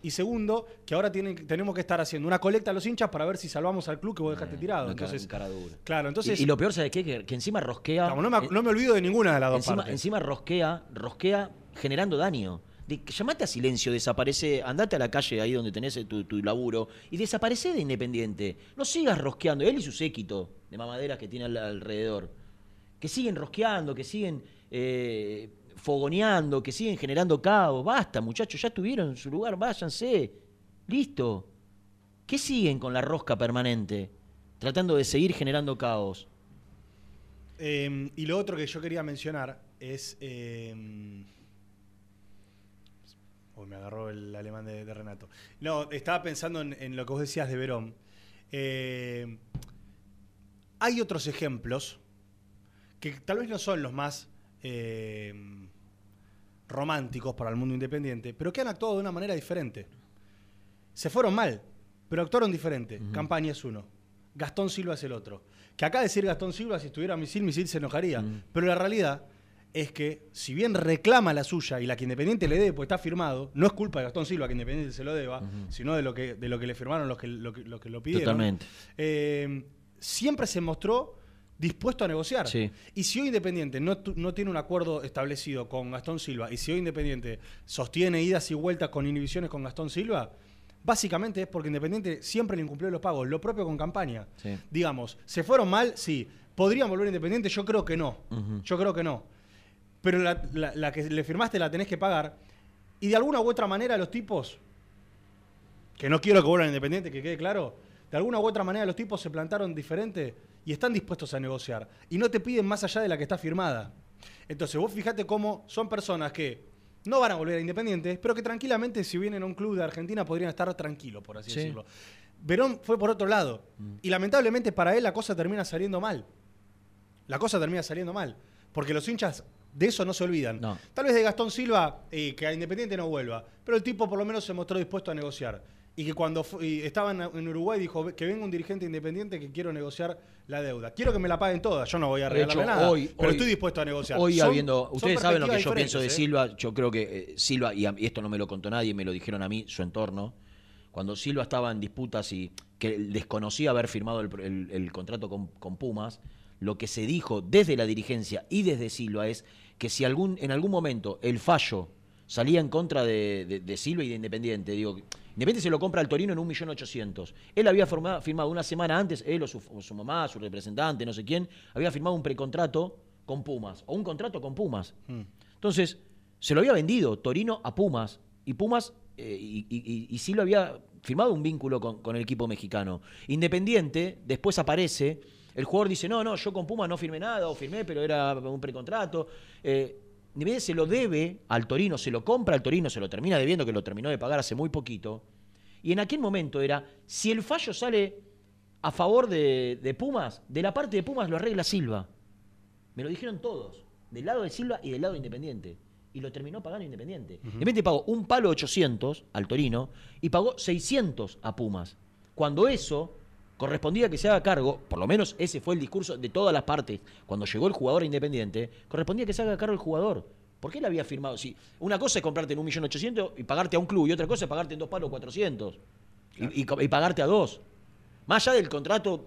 y segundo, que ahora tienen, tenemos que estar haciendo una colecta a los hinchas para ver si salvamos al club que vos dejaste tirado. Una cara- Entonces, cara dura. claro, entonces... y, y lo peor, ¿sabes qué? Que, que encima rosquea. Digamos, no, me, eh, no me olvido de ninguna de las dos encima, partes. encima rosquea, rosquea generando daño. Llamate a silencio, desaparece, andate a la calle ahí donde tenés tu, tu laburo y desaparece de Independiente. No sigas rosqueando, él y su séquito de mamaderas que tiene al- alrededor. Que siguen rosqueando, que siguen eh, fogoneando, que siguen generando caos. Basta, muchachos, ya estuvieron en su lugar, váyanse. Listo. ¿Qué siguen con la rosca permanente? Tratando de seguir generando caos. Eh, y lo otro que yo quería mencionar es. eh, uy, me agarró el alemán de, de Renato. No, estaba pensando en, en lo que vos decías de Verón. Eh, hay otros ejemplos que tal vez no son los más eh, románticos para el mundo independiente, pero que han actuado de una manera diferente. Se fueron mal, pero actuaron diferente. Campaña es uno. Gastón Silva es el otro. Que acá decir Gastón Silva, si estuviera Misil, Misil se enojaría. Pero la realidad es que, si bien reclama la suya y la que Independiente le debe, pues está firmado, no es culpa de Gastón Silva que Independiente se lo deba, sino de lo que, de lo que le firmaron los que lo, que, lo que lo pidieron. Totalmente. Eh, siempre se mostró dispuesto a negociar. Sí. Y si hoy Independiente no, no tiene un acuerdo establecido con Gastón Silva, y si hoy Independiente sostiene idas y vueltas con inhibiciones con Gastón Silva, básicamente es porque Independiente siempre le incumplió los pagos, lo propio con campaña. Sí. Digamos, ¿se fueron mal? Sí. ¿Podrían volver Independiente? Yo creo que no. Yo creo que no. Pero la, la- la que le firmaste la tenés que pagar. Y de alguna u otra manera los tipos, que no quiero que vuelvan Independiente, que quede claro, de alguna u otra manera los tipos se plantaron diferente y están dispuestos a negociar. Y no te piden más allá de la que está firmada. Entonces vos fijate cómo son personas que no van a volver a Independiente, pero que tranquilamente si vienen a un club de Argentina podrían estar tranquilos, por así Sí. decirlo. Verón fue por otro lado. Y lamentablemente para él la cosa termina saliendo mal. La cosa termina saliendo mal. Porque los hinchas de eso no se olvidan. No. Tal vez de Gastón Silva, eh, que a Independiente no vuelva. Pero el tipo por lo menos se mostró dispuesto a negociar. Y que cuando y estaba en, Uruguay dijo que venga un dirigente independiente que quiero negociar la deuda. Quiero que me la paguen todas. Yo no voy a regalarle nada. hoy- pero hoy- estoy dispuesto a negociar. Hoy Son- habiendo, ustedes saben lo que yo pienso de ¿eh? Silva, yo creo que eh, Silva, y, a- y esto no me lo contó nadie, me lo dijeron a mí, su entorno, cuando Silva estaba en disputas y que desconocía haber firmado el, el- el contrato con, con Pumas, lo que se dijo desde la dirigencia y desde Silva es que si algún, en algún momento el fallo salía en contra de, de- de Silva y de Independiente, digo, Independiente se lo compra al Torino en 1.800.000. Él había formado- firmado una semana antes, él o su, o su mamá, su representante, no sé quién, había firmado un precontrato con Pumas, o un contrato con Pumas. Mm. Entonces, se lo había vendido Torino a Pumas. Y Pumas, eh, y, y, y Silva había firmado un vínculo con, con el equipo mexicano. Independiente, después aparece, el jugador dice, no, no, yo con Pumas no firmé nada, o firmé, pero era un precontrato. Eh, se lo debe al Torino, se lo compra al Torino, se lo termina debiendo, que lo terminó de pagar hace muy poquito. Y en aquel momento era, si el fallo sale a favor de, de Pumas, de la parte de Pumas lo arregla Silva. Me lo dijeron todos, del lado de Silva y del lado de Independiente. Y lo terminó pagando Independiente. Independiente pagó un palo 800 al Torino y pagó 600 a Pumas. Cuando eso correspondía que se haga cargo, por lo menos ese fue el discurso de todas las partes, cuando llegó el jugador Independiente, correspondía que se haga cargo el jugador. ¿Por qué él había firmado? Si una cosa es comprarte en 1.800.000 y pagarte a un club, y otra cosa es pagarte en dos palos 400 y, y pagarte a dos. Más allá del contrato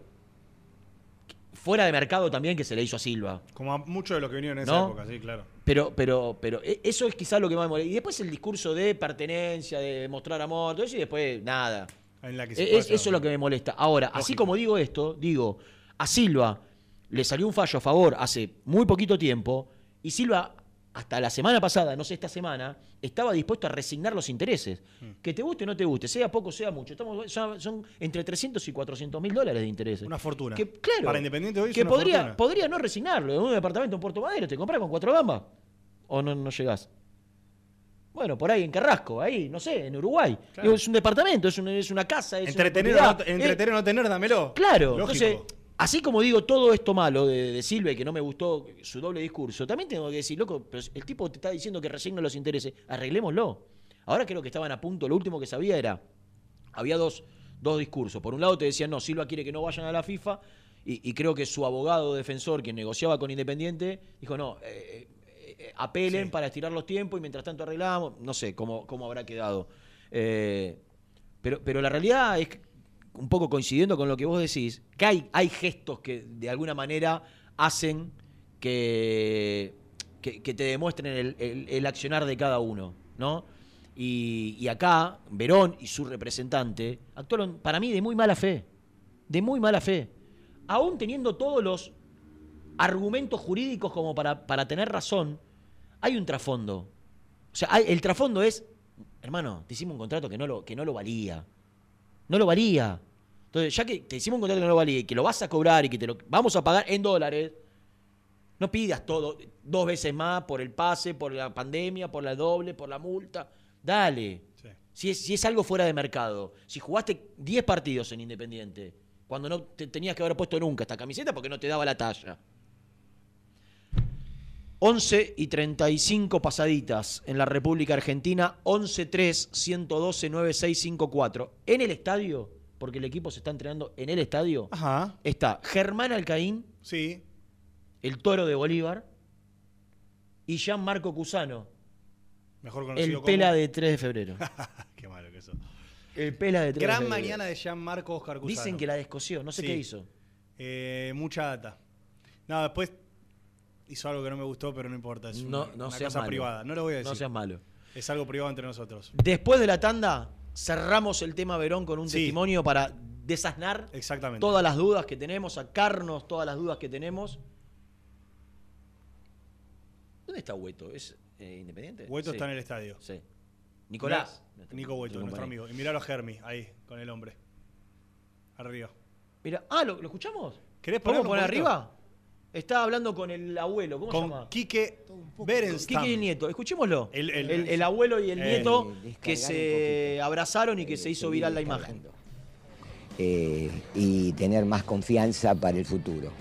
fuera de mercado también que se le hizo a Silva. Como a mucho de lo que vinieron en esa ¿No? época, sí, claro. Pero, pero, pero e- eso es quizás lo que más me molesta. Y después el discurso de pertenencia, de mostrar amor, todo eso, y después nada. En la que se E- es- eso es lo que me molesta. Ahora, así como digo esto, digo, a Silva le salió un fallo a favor hace muy poquito tiempo, y Silva, hasta la semana pasada, no sé, esta semana, estaba dispuesto a resignar los intereses. Hmm. Que te guste o no te guste, sea poco, sea mucho. Estamos, son entre 300 y 400 mil dólares de intereses. Una fortuna. Que, claro. Para Independiente hoy es que una podría, fortuna. podría no resignarlo. En un departamento en Puerto Madero, ¿te compras con cuatro gambas? ¿O no, no llegás? Bueno, por ahí en Carrasco, ahí, no sé, en Uruguay. Claro. Es un departamento, es, un- es una casa, es Entretener, una o no, entretener o no tener, dámelo. Claro, Lógico. entonces, así como digo todo esto malo de, de Silva y que no me gustó su doble discurso, también tengo que decir, loco, pero el tipo te está diciendo que resigna los intereses, arreglémoslo. Ahora creo que estaban a punto, lo último que sabía era, había dos, dos discursos. Por un lado te decían, no, Silva quiere que no vayan a la FIFA, y, y creo que su abogado defensor, quien negociaba con Independiente, dijo, no, eh, eh, apelen Sí. para estirar los tiempos y mientras tanto arreglamos, no sé cómo, cómo habrá quedado. Eh, pero, pero la realidad es un poco coincidiendo con lo que vos decís, que hay, hay gestos que de alguna manera hacen que, que, que te demuestren el, el- el accionar de cada uno, ¿no? Y, y acá, Verón y su representante actuaron, para mí, de muy mala fe. De muy mala fe. Aún teniendo todos los argumentos jurídicos como para, para tener razón, hay un trasfondo. O sea, hay- el trasfondo es, hermano, te hicimos un contrato que no lo, que no lo valía. No lo valía. Entonces, ya que te hicimos un contrato que no lo valía y que lo vas a cobrar y que te lo vamos a pagar en dólares, no pidas todo dos veces más por el pase, por la pandemia, por la doble, por la multa. Dale. Sí. Si es, si es algo fuera de mercado, si jugaste 10 partidos en Independiente, cuando no te tenías que haber puesto nunca esta camiseta porque no te daba la talla. 11 y 35 pasaditas en la República Argentina, 11-3-112-9654. En el estadio, porque el equipo se está entrenando en el estadio, Ajá. está Germán Alcaín, Sí. el toro de Bolívar, y Gianmarco Cusano, Mejor conocido el como... pela de 3 de febrero. Qué malo que eso. El pela de 3 de Gran febrero. mañana de Gianmarco Oscar Cusano. Dicen que la descosió, no sé Sí. qué hizo. Eh, mucha data. No, después hizo algo que no me gustó, pero no importa. Es No, una, no una cosa malo. privada. No lo voy a decir. No seas malo. Es algo privado entre nosotros. Después de la tanda, cerramos el tema Verón con un Sí. testimonio para desasnar Exactamente. todas las dudas que tenemos, sacarnos todas las dudas que tenemos. ¿Dónde está Hueto? ¿Es eh, independiente? Hueto Sí. está en el estadio. Sí. Nicolás. Mirá, Nico Hueto, nuestro amigo. Y miralo a Germi, ahí, con el hombre. Arriba. Mira, ah, ¿lo, lo escuchamos? ¿Querés ¿Podemos ponerlo poner arriba? Está hablando con el abuelo, ¿cómo se Con llama? Quique Berenstam. Quique y el nieto, escuchémoslo. El- el- el, abuelo y el Eh. nieto que se abrazaron y que se hizo viral la imagen. eh, y tener más confianza para el futuro.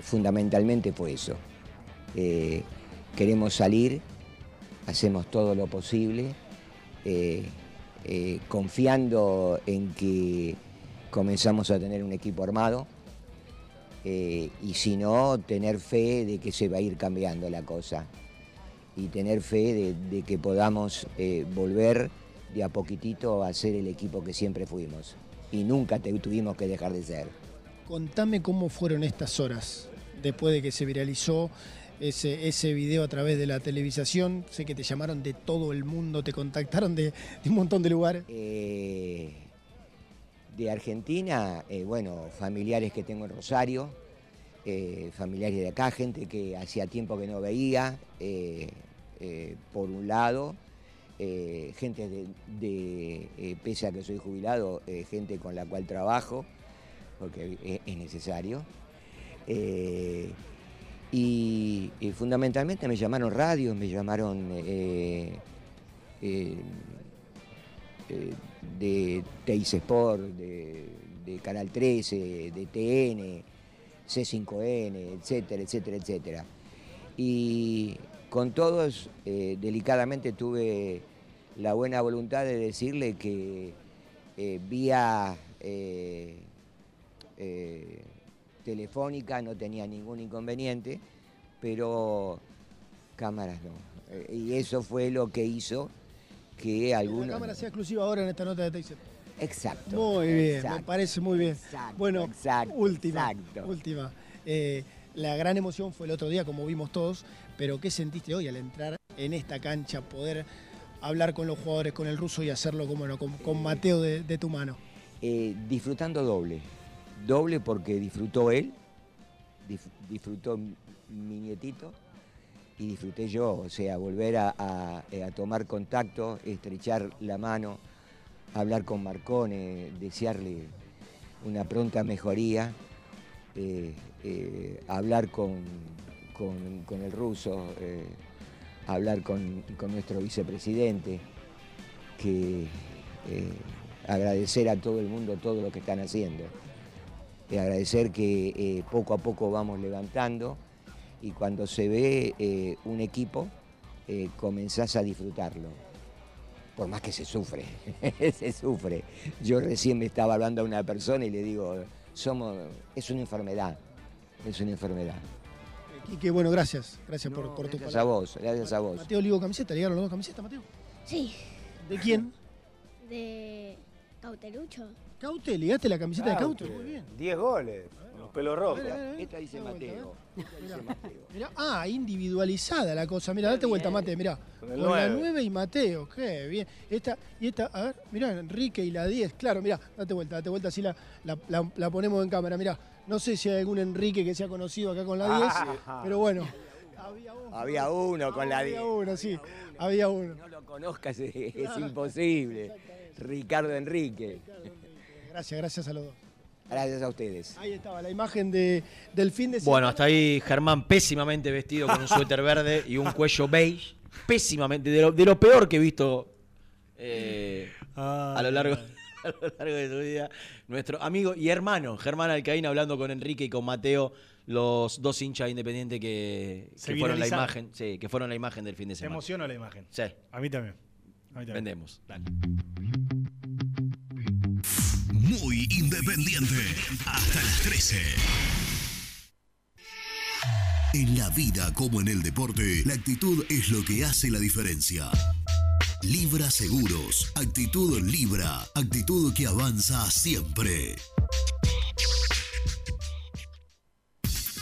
Fundamentalmente fue eso. Eh, queremos salir, hacemos todo lo posible, eh, eh, confiando en que comenzamos a tener un equipo armado eh, y si no, tener fe de que se va a ir cambiando la cosa y tener fe de, de que podamos eh, volver de a poquitito a ser el equipo que siempre fuimos y nunca te- tuvimos que dejar de ser. Contame cómo fueron estas horas después de que se viralizó ese, ese video a través de la televisación. Sé que te llamaron de todo el mundo, te contactaron de, de un montón de lugares. Eh, de Argentina, eh, bueno, familiares que tengo en Rosario, eh, familiares de acá, gente que hacía tiempo que no veía, eh, por un lado, gente de, pese a que soy jubilado, gente con la cual trabajo, porque es, es necesario. Y, y fundamentalmente me llamaron radios, me llamaron de Teis Sport, de, Canal 13, de TN, C5N, etcétera, etcétera, etcétera. Y con todos, eh, delicadamente tuve la buena voluntad de decirle que eh, vía eh, telefónica no tenía ningún inconveniente, pero cámaras no. Y eso fue lo que hizo que La algunos... cámara sea exclusiva ahora en esta nota de Taser. Exacto. Muy bien, me parece muy bien. Exacto, bueno, exacto, última, exacto. última. Eh, la gran emoción fue el otro día, como vimos todos, pero ¿qué sentiste hoy al entrar en esta cancha, poder hablar con los jugadores, con el ruso y hacerlo como no, con, con Mateo de, de tu mano? Eh, disfrutando doble. Doble porque disfrutó él, disfrutó mi nietito y disfruté yo. O sea, volver eh, a tomar contacto, estrechar la mano, hablar con Marcone, desearle una pronta mejoría, eh, eh, hablar con, con- el ruso, hablar con, con nuestro vicepresidente, que agradecer a todo el mundo todo lo que están haciendo. Agradecer que poco a poco vamos levantando y cuando se ve eh, un equipo, eh, comenzás a disfrutarlo. Por más que se sufre, se sufre. Yo recién me estaba hablando a una persona y le digo, somos, es una enfermedad, es una enfermedad. Y que bueno, gracias. Gracias por, por tu Gracias palabra. a vos, gracias a vos. Mateo Olivo camiseta, ¿llegaron los dos camisetas, Mateo? Sí, ¿De quién? de Cautelucho. Caute, ligaste la camiseta de Caute. Caute, muy bien. 10 goles, los pelos rojos. Esta dice Mateo. esta dice Mateo. Mirá, ah, individualizada la cosa. Mira, date vuelta, Mate, mirá. Con la nueve. 9 y Mateo, qué bien. Esta, y esta, a ver, mirá, Enrique y la 10. Claro, mirá, date vuelta, date vuelta, así la, la, la- la ponemos en cámara. Mirá, no sé si hay algún Enrique que sea conocido acá con la 10, Ah. pero bueno. Había uno con la Había 10. uno, sí, había uno. No lo conozcas, es, es imposible. Ricardo Enrique. Gracias, gracias a los dos. Gracias a ustedes. Ahí estaba la imagen de, del fin de semana. Bueno, hasta ahí Germán péssimamente vestido con un suéter verde y un cuello beige. Pésimamente, de lo, de lo peor que he visto eh, a, lo largo, a lo largo de su vida. Nuestro amigo y hermano Germán Alcaín hablando con Enrique y con Mateo, los dos hinchas independientes que, Se que fueron la imagen, sí, que fueron la imagen del fin de Se semana. emociona la imagen. Sí. A mí también. A mí también. Vendemos. Dale. Independiente. Hasta las 13. En la vida como en el deporte, la actitud es lo que hace la diferencia. Libra Seguros. Actitud Libra. Actitud que avanza siempre.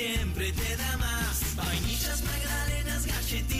Siempre te da más. Vainillas, magdalenas, galletitas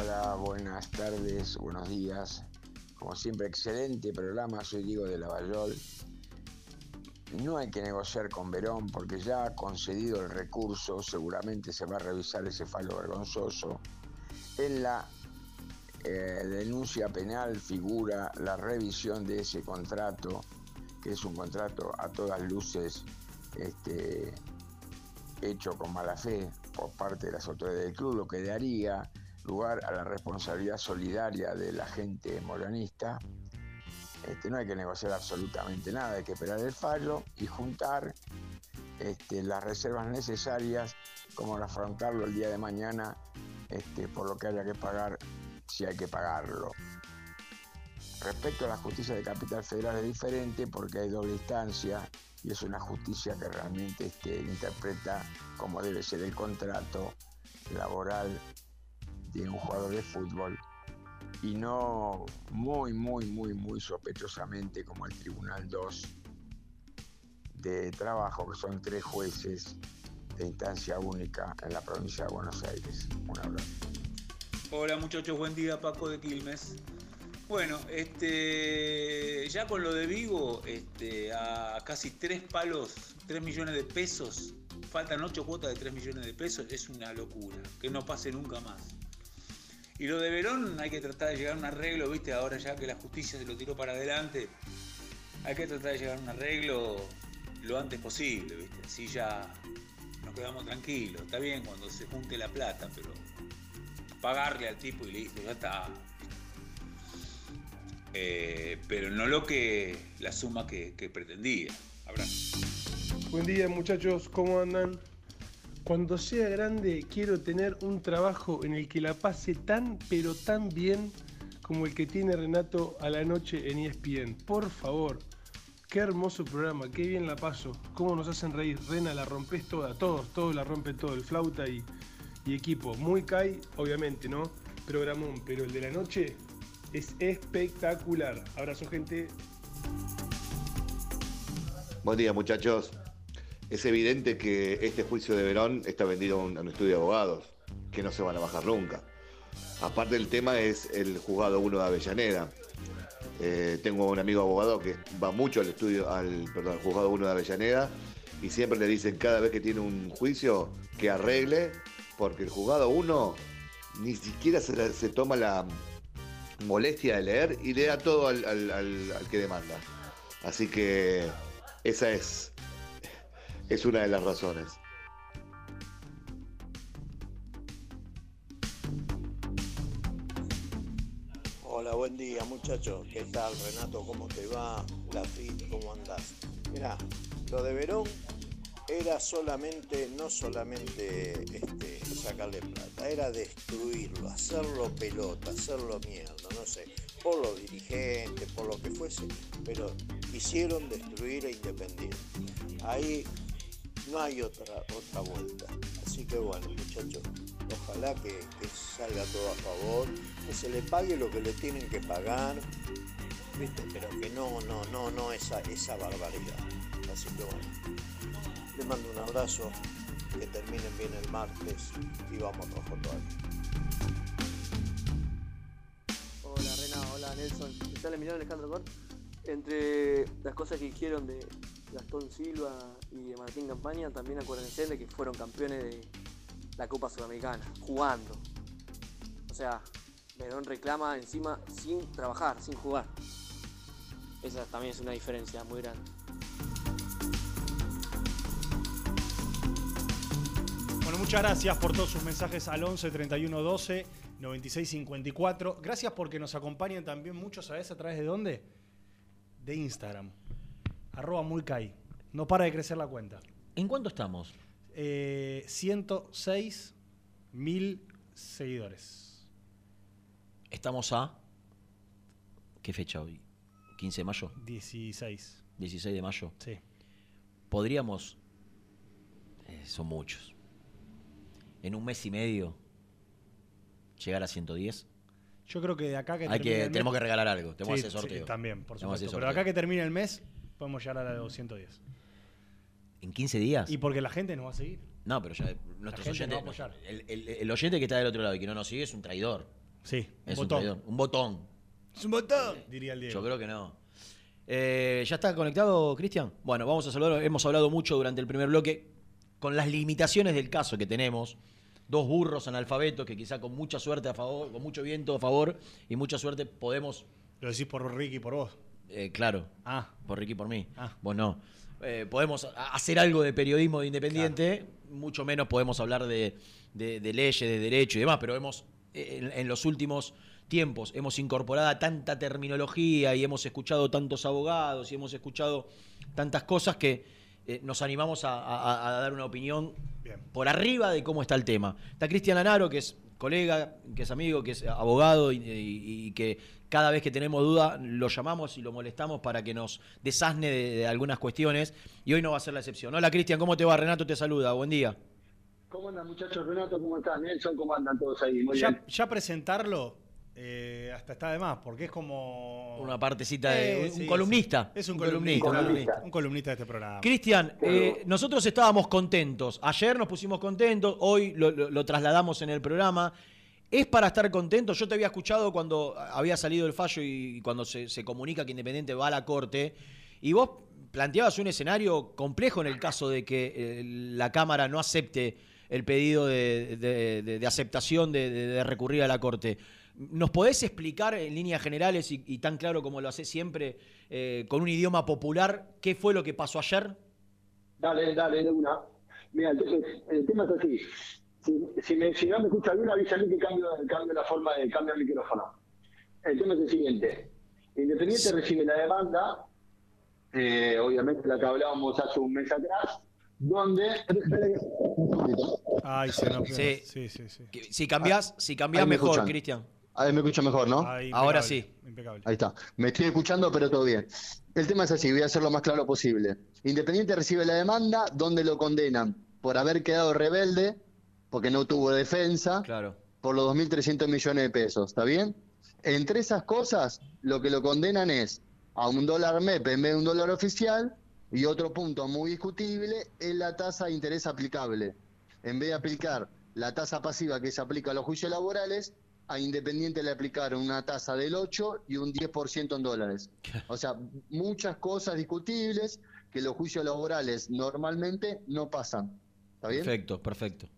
Hola, buenas tardes, buenos días. Como siempre, excelente programa. Soy Diego de Lavallol. No hay que negociar con Verón porque ya ha concedido el recurso. Seguramente se va a revisar ese fallo vergonzoso. En la eh, denuncia penal figura la revisión de ese contrato, que es un contrato a todas luces este, hecho con mala fe por parte de las autoridades del club, lo que daría lugar a la responsabilidad solidaria de la gente moranista. Este, no hay que negociar absolutamente nada, hay que esperar el fallo y juntar este, las reservas necesarias como para afrontarlo el día de mañana este, por lo que haya que pagar, si hay que pagarlo. Respecto a la justicia de Capital Federal es diferente porque hay doble instancia y es una justicia que realmente interpreta como debe ser el contrato laboral de un jugador de fútbol y no muy, muy, muy, muy sospechosamente como el Tribunal 2 de Trabajo, que son tres jueces de instancia única en la provincia de Buenos Aires. Un abrazo. Hola muchachos, buen día Paco de Quilmes. Bueno, este ya con lo de Vigo, este, a casi tres palos, tres millones de pesos, faltan ocho cuotas de tres millones de pesos, es una locura, que no pase nunca más. Y lo de Verón hay que tratar de llegar a un arreglo, viste, ahora ya que la justicia se lo tiró para adelante, hay que tratar de llegar a un arreglo lo antes posible, viste, así ya nos quedamos tranquilos. Está bien cuando se junte la plata, pero pagarle al tipo y listo, ya está. Eh, pero no lo que la suma que, pretendía. Abrazo. Buen día muchachos, ¿cómo andan? Cuando sea grande quiero tener un trabajo en el que la pase tan pero tan bien como el que tiene Renato a la noche en ESPN. Por favor, qué hermoso programa, qué bien la paso, cómo nos hacen reír. Rena, la rompes toda, todos, todos la rompen todo, el flauta y, y equipo. Muy Kai, obviamente, ¿no? Programón, pero el de la noche es espectacular. Abrazo gente. Buen día muchachos. Es evidente que este juicio de Verón está vendido a un, estudio de abogados, que no se van a bajar nunca. Aparte el tema es el juzgado 1 de Avellaneda. Eh, tengo un amigo abogado que va mucho al estudio, al, juzgado 1 de Avellaneda y siempre le dicen cada vez que tiene un juicio que arregle, porque el juzgado 1 ni siquiera se, toma la molestia de leer y le da todo al que demanda. Así que esa es, es una de las razones. Hola, buen día muchachos. ¿Qué tal Renato? ¿Cómo te va? La FIT, ¿cómo andás? Mirá, lo de Verón era solamente, no solamente este, sacarle plata, era destruirlo, hacerlo pelota, hacerlo mierda, no sé, por los dirigentes, por lo que fuese, pero hicieron destruir a Independiente. Ahí no hay otra, otra vuelta. Así que bueno, muchachos, ojalá que, salga todo a favor, que se le pague lo que le tienen que pagar, ¿viste? pero que no, no, no, no esa, esa barbaridad. Así que bueno, les mando un abrazo, que terminen bien el martes y vamos rojo todavía. Hola Rena, hola Nelson. ¿Qué tal Emiliano Alejandro Cort? entre las cosas que dijeron de Gastón Silva y de Martín Campaña, también acuérdense de que fueron campeones de la Copa Sudamericana, jugando. O sea, Verón reclama encima sin trabajar, sin jugar. Esa también es una diferencia muy grande. Bueno, muchas gracias por todos sus mensajes al 11 31 12 96 54. Gracias porque nos acompañan también muchos, ¿sabes a través de dónde? De Instagram. Arroba Mulcay. No para de crecer la cuenta. ¿En cuánto estamos? Eh, 106 mil seguidores. Estamos a. ¿Qué fecha hoy? ¿15 de mayo? 16. 16 de mayo. Sí. Podríamos. eh, son muchos. En un mes y medio. Llegar a 110. Yo creo que de acá que Hay termine que, el tenemos que regalar algo. Tenemos Sí, que hacer sí, sorteo. también, por supuesto. hacer Pero acá sorteo. que termine el mes, podemos llegar a los 110. ¿En 15 días? Y porque la gente nos va a seguir. No, pero ya nuestros gente oyentes. nos va a apoyar. El, el- el oyente que está del otro lado y que no nos sigue es un traidor. Sí, Es un un, botón. traidor. Un botón. Es un botón, diría el Diego. Yo creo que no. Eh, ¿Ya está conectado, Cristian? Bueno, vamos a saludar. Hemos hablado mucho durante el primer bloque con las limitaciones del caso que tenemos. Dos burros analfabetos que quizá con mucha suerte a favor, con mucho viento a favor y mucha suerte podemos. Lo decís por Ricky y por vos. Eh, claro. Ah. Por Ricky y por mí. Ah. Vos no. Eh, podemos hacer algo de periodismo de independiente, mucho menos podemos hablar de, de- de leyes, de derecho y demás, pero hemos, eh, en, en los últimos tiempos, hemos incorporado tanta terminología y hemos escuchado tantos abogados y hemos escuchado tantas cosas que eh, nos animamos a, a- a dar una opinión por arriba de cómo está el tema. Está Cristian Anaro, que es colega, que es amigo, que es abogado y, y- y que cada vez que tenemos duda lo llamamos y lo molestamos para que nos desasne de, de algunas cuestiones y hoy no va a ser la excepción. Hola Cristian, ¿cómo te va? Renato te saluda, buen día. ¿Cómo andan muchachos? Renato, ¿cómo están? Nelson, ¿cómo andan todos ahí? Muy Ya, bien. ya presentarlo eh, hasta está de más, porque es como. Una partecita de Eh, un sí, columnista. sí. Es un Un columnista. columnista, columnista, un columnista de este programa. Cristian, eh, nosotros estábamos contentos. Ayer nos pusimos contentos, hoy lo, lo- lo trasladamos en el programa. ¿Es para estar contentos? Yo te había escuchado cuando había salido el fallo y cuando se, comunica que Independiente va a la corte. Y vos planteabas un escenario complejo en el caso de que eh, la Cámara no acepte el pedido de, aceptación de, recurrir a la corte. ¿Nos podés explicar en líneas generales y, y tan claro como lo haces siempre, eh, con un idioma popular, qué fue lo que pasó ayer? Dale, dale, de una. Mira, entonces, el tema es así. Si, si, me, si no me escucha bien, avísame que cambio, cambio la forma de cambio el micrófono. El tema es el siguiente. Independiente recibe la demanda, eh, obviamente la que hablábamos hace un mes atrás, donde... Ay, se nos Sí. sí, sí, Si cambiás, si cambiás Ahí me mejor. Cristian. Ahí me escucha mejor, ¿no? Ahí, Ahora sí. Impecable. Ahí está. Me estoy escuchando, pero todo bien. El tema es así, voy a hacer lo más claro posible. Independiente recibe la demanda, donde lo condenan por haber quedado rebelde, porque no tuvo defensa, Claro. por los 2.300 millones de pesos, ¿está bien? Entre esas cosas, lo que lo condenan es a un dólar MEP en vez de un dólar oficial, y otro punto muy discutible es la tasa de interés aplicable. En vez de aplicar la tasa pasiva que se aplica a los juicios laborales, a Independiente le aplicaron una tasa del 8 y un 10% en dólares. O sea, muchas cosas discutibles que los juicios laborales normalmente no pasan. ¿Está bien? Perfecto, perfecto.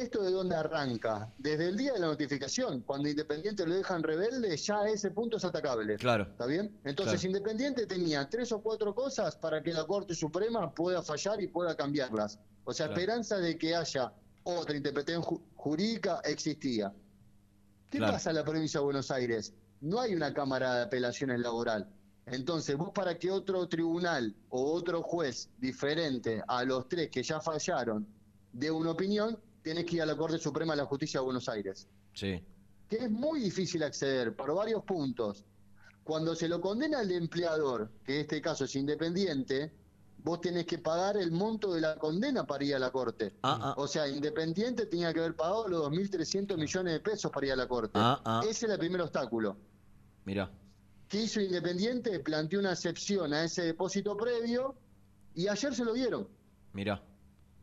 ¿Esto de dónde arranca? Desde el día de la notificación, cuando Independiente lo dejan rebelde, ya ese punto es atacable. Claro. ¿Está bien? Entonces, Claro. Independiente tenía tres o cuatro cosas para que la Corte Suprema pueda fallar y pueda cambiarlas. O sea, Claro. esperanza de que haya otra interpretación ju- jurídica existía. ¿Qué Claro. pasa en la provincia de Buenos Aires? No hay una Cámara de Apelaciones Laboral. Entonces, vos para que otro tribunal o otro juez diferente a los tres que ya fallaron dé una opinión, tenés que ir a la Corte Suprema de la Justicia de Buenos Aires Sí. que es muy difícil acceder por varios puntos. Cuando se lo condena al empleador, que en este caso es independiente, vos tenés que pagar el monto de la condena para ir a la corte. Ah, ah. O sea, Independiente tenía que haber pagado los 2.300 millones de pesos para ir a la corte. Ah, ah. Ese es el primer obstáculo. Mirá. ¿Qué hizo Independiente? Planteó una excepción a ese depósito previo y ayer se lo dieron. Mirá.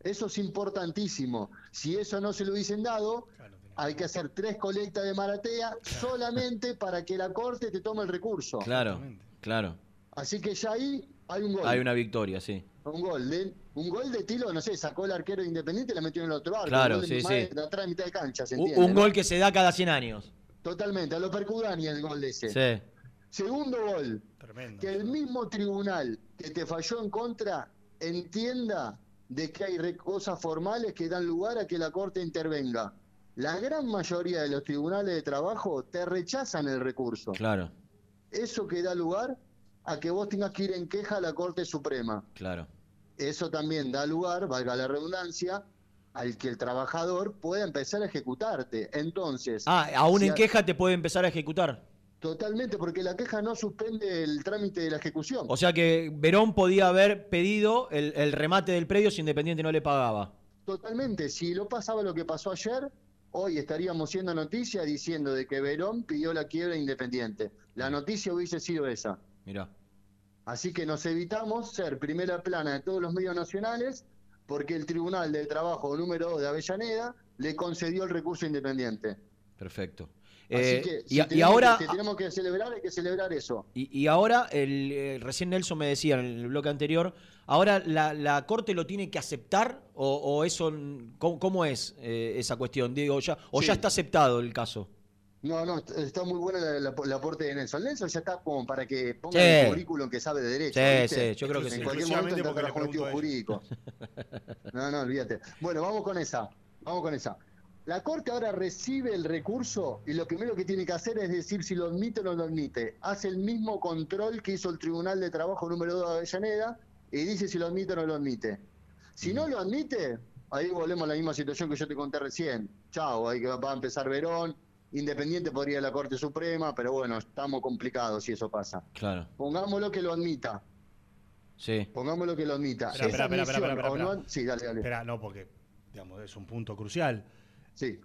Eso es importantísimo. Si eso no se lo hubiesen dado, hay que hacer tres colectas de maratea solamente para que la corte te tome el recurso. Claro, claro. Así que ya ahí hay un gol. Hay una victoria, sí. Un gol de un gol de Tilo, no sé, sacó el arquero de Independiente y la metió en el otro barco. Claro, sí, sí. De atrás de mitad de cancha, ¿se Un, entiende? un no? gol que se da cada 100 años. Totalmente, a lo Percudani el gol de ese. Sí. Segundo gol. Tremendo. Que el mismo tribunal que te falló en contra entienda de que hay cosas formales que dan lugar a que la Corte intervenga. La gran mayoría de los tribunales de trabajo te rechazan el recurso. Claro, Eso que da lugar a que vos tengas que ir en queja a la Corte Suprema. claro. Eso también da lugar, valga la redundancia, al que el trabajador pueda empezar a ejecutarte. Entonces, Ah, aún si en a- queja te puede empezar a ejecutar. Totalmente, porque la queja no suspende el trámite de la ejecución. O sea que Verón podía haber pedido el, el remate del predio si Independiente no le pagaba. Totalmente. Si lo pasaba lo que pasó ayer, hoy estaríamos siendo noticia diciendo de que Verón pidió la quiebra de independiente. La noticia hubiese sido esa. Mirá. Así que nos evitamos ser primera plana de todos los medios nacionales porque el Tribunal de Trabajo número 2 de Avellaneda le concedió el recurso independiente. Perfecto. Así Eh, que y, si y tenemos ahora, que, si tenemos que celebrar, hay que celebrar eso. y, y ahora el, eh, recién Nelson me decía en el bloque anterior, ahora la, la Corte lo tiene que aceptar o, o eso, ¿cómo, cómo es eh, esa cuestión? Digo, ya, o Sí. ya está aceptado el caso. No, no, est- está muy buena la, la- el aporte de Nelson. Nelson ya está como para que ponga Sí. en el currículum que sabe de derecho. Sí, ¿viste? sí, yo creo que en sí. cualquier momento trabajar como pregunto jurídico. No, no, olvídate. Bueno, vamos con esa. Vamos con esa. La Corte ahora recibe el recurso y lo primero que tiene que hacer es decir si lo admite o no lo admite. Hace el mismo control que hizo el Tribunal de Trabajo número 2 de Avellaneda y dice si lo admite o no lo admite. Si no lo admite, ahí volvemos a la misma situación que yo te conté recién. Chao, ahí que va a empezar Verón. Independiente podría ir a la Corte Suprema, pero bueno, estamos complicados si eso pasa. Claro, Pongámoslo que lo admita. sí. Pongámoslo que lo admita. Espera, espera, espera, espera, no Sí, dale, dale. Espera, no, porque digamos, es un punto crucial. Sí.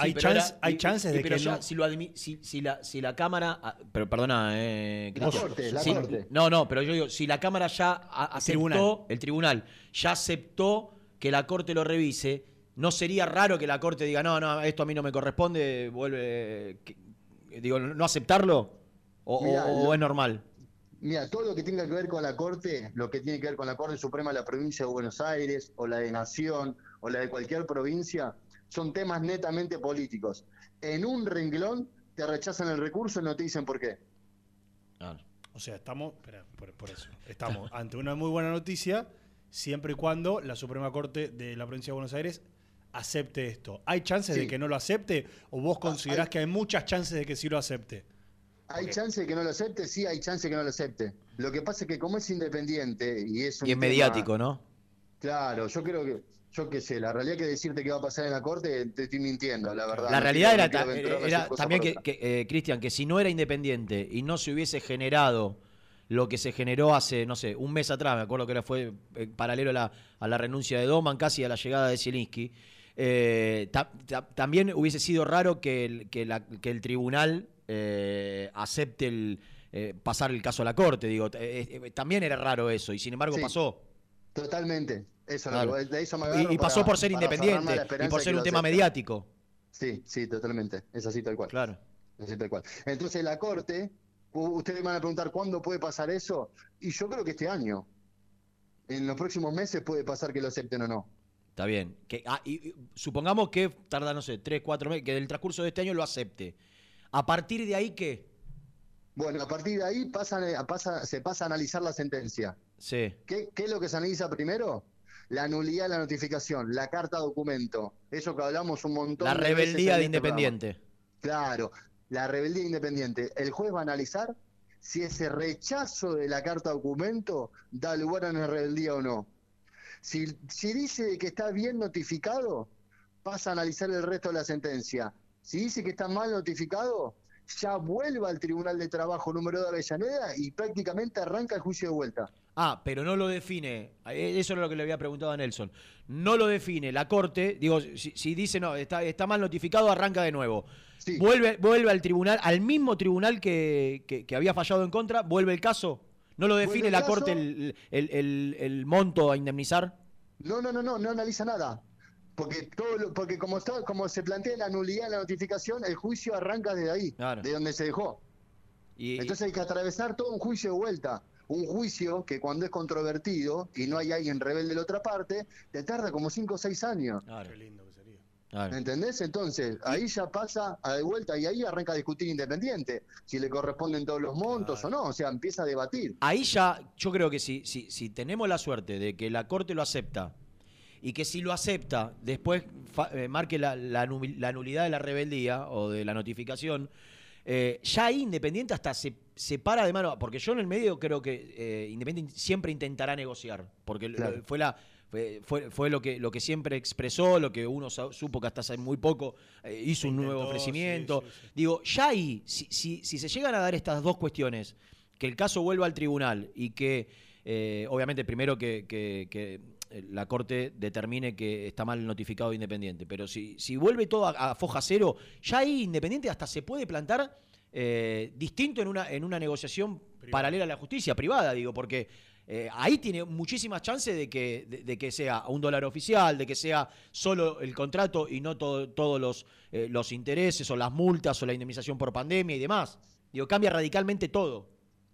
Hay, Sí, pero chance- ahora- hay y- chances y- de pero que ya, no. si, lo admi- si, si la, si la Cámara. ah, Pero perdona, eh, La. Corte, la Si- Corte. No, no, pero yo digo, si la Cámara ya aceptó, tribunal. el tribunal ya aceptó que la Corte lo revise, ¿no sería raro que la Corte diga, no, no, esto a mí no me corresponde, vuelve. que- digo, no aceptarlo? ¿O, o- Mirá, o lo- es normal? Mira, todo lo que tenga que ver con la Corte, lo que tiene que ver con la Corte Suprema de la provincia de Buenos Aires, o la de Nación, o la de cualquier provincia, son temas netamente políticos. En un renglón te rechazan el recurso y no te dicen por qué. O sea, estamos, espera, por, por eso, estamos ante una muy buena noticia, siempre y cuando la Suprema Corte de la provincia de Buenos Aires acepte esto. ¿Hay chances Sí. de que no lo acepte o vos considerás hay- que hay muchas chances de que sí lo acepte? ¿Hay Ok. chance de que no lo acepte? Sí, hay chance de que no lo acepte. Lo que pasa es que como es independiente y es un Y es tema- mediático, ¿no? Claro, yo creo que, yo qué sé, la realidad que decirte que va a pasar en la Corte, te estoy mintiendo, la verdad. La realidad era, a era también que, eh, Cristian, que si no era independiente y no se hubiese generado lo que se generó hace, no sé, un mes atrás, me acuerdo que era fue eh, paralelo a la, a la renuncia de Doman, casi a la llegada de Zielinski, eh, ta- ta- también hubiese sido raro que el, que la- que el tribunal eh, acepte el eh, pasar el caso a la corte, digo, eh, eh, también era raro eso, y sin embargo Sí. pasó. Totalmente. Eso, Claro. lo- de eso me Y, pasó para- por ser independiente y por ser un tema mediático. Sí, sí, totalmente. Es así tal cual. Claro. Es así tal cual. Entonces la Corte, ustedes me van a preguntar cuándo puede pasar eso, y yo creo que este año. En los próximos meses puede pasar que lo acepten o no. Está bien. Que, ah, y, supongamos que tarda, no sé, tres, cuatro meses, que del transcurso de este año lo acepte. A partir de ahí, ¿qué? Bueno, a partir de ahí pasan, eh, pasa, se pasa a analizar la sentencia. Sí. ¿Qué, qué es lo que se analiza primero? La nulidad de la notificación, la carta documento. Eso que hablamos un montón La rebeldía de este programa. Independiente. Claro, la rebeldía independiente. El juez va a analizar si ese rechazo de la carta documento da lugar a una rebeldía o no. Si, si dice que está bien notificado, pasa a analizar el resto de la sentencia. Si dice que está mal notificado, ya vuelve al Tribunal de Trabajo número de Avellaneda y prácticamente arranca el juicio de vuelta. Ah, pero no lo define. Eh, Eso es lo que le había preguntado a Nelson. No lo define la corte. Digo, si, si dice no, está, está mal notificado, arranca de nuevo. Vuelve, vuelve al tribunal, al mismo tribunal que, que- que había fallado en contra, vuelve el caso. ¿No lo define la caso. corte el, el- el- el monto a indemnizar? No, no, no, no, no analiza nada. Porque todo lo- porque como está, como se plantea la nulidad de la notificación, el juicio arranca desde ahí, de donde se dejó. Y, Entonces hay que atravesar todo un juicio de vuelta. Un juicio que cuando es controvertido y no hay alguien rebelde de la otra parte, te tarda como 5 o 6 años. Qué lindo que sería. ¿Entendés? Entonces, ahí ya pasa a de vuelta y ahí arranca a discutir independiente, si le corresponden todos los montos o no, o sea, empieza a debatir. Ahí ya, yo creo que si, si, si tenemos la suerte de que la Corte lo acepta y que si lo acepta, después fa- eh, marque la, la la nulidad de la rebeldía o de la notificación, eh, ya ahí Independiente hasta se, se para de mano, porque yo en el medio creo que eh, Independiente siempre intentará negociar, porque Claro. fue la... Fue, fue, fue lo que lo que siempre expresó, lo que uno supo que hasta hace muy poco eh, hizo un nuevo sí, ofrecimiento. sí, sí. Digo, ya ahí, si, si, si se llegan a dar estas dos cuestiones, que el caso vuelva al tribunal y que, eh, obviamente, primero que, que- que, la Corte determine que está mal notificado Independiente, pero si, si vuelve todo a, a foja cero, ya ahí Independiente hasta se puede plantar eh, distinto en una, en una negociación paralela a la justicia, privada, digo, porque eh, ahí tiene muchísimas chances de que, de, de que sea un dólar oficial, de que sea solo el contrato y no todo- todos los, eh, los intereses o las multas o la indemnización por pandemia y demás. Digo, cambia radicalmente todo.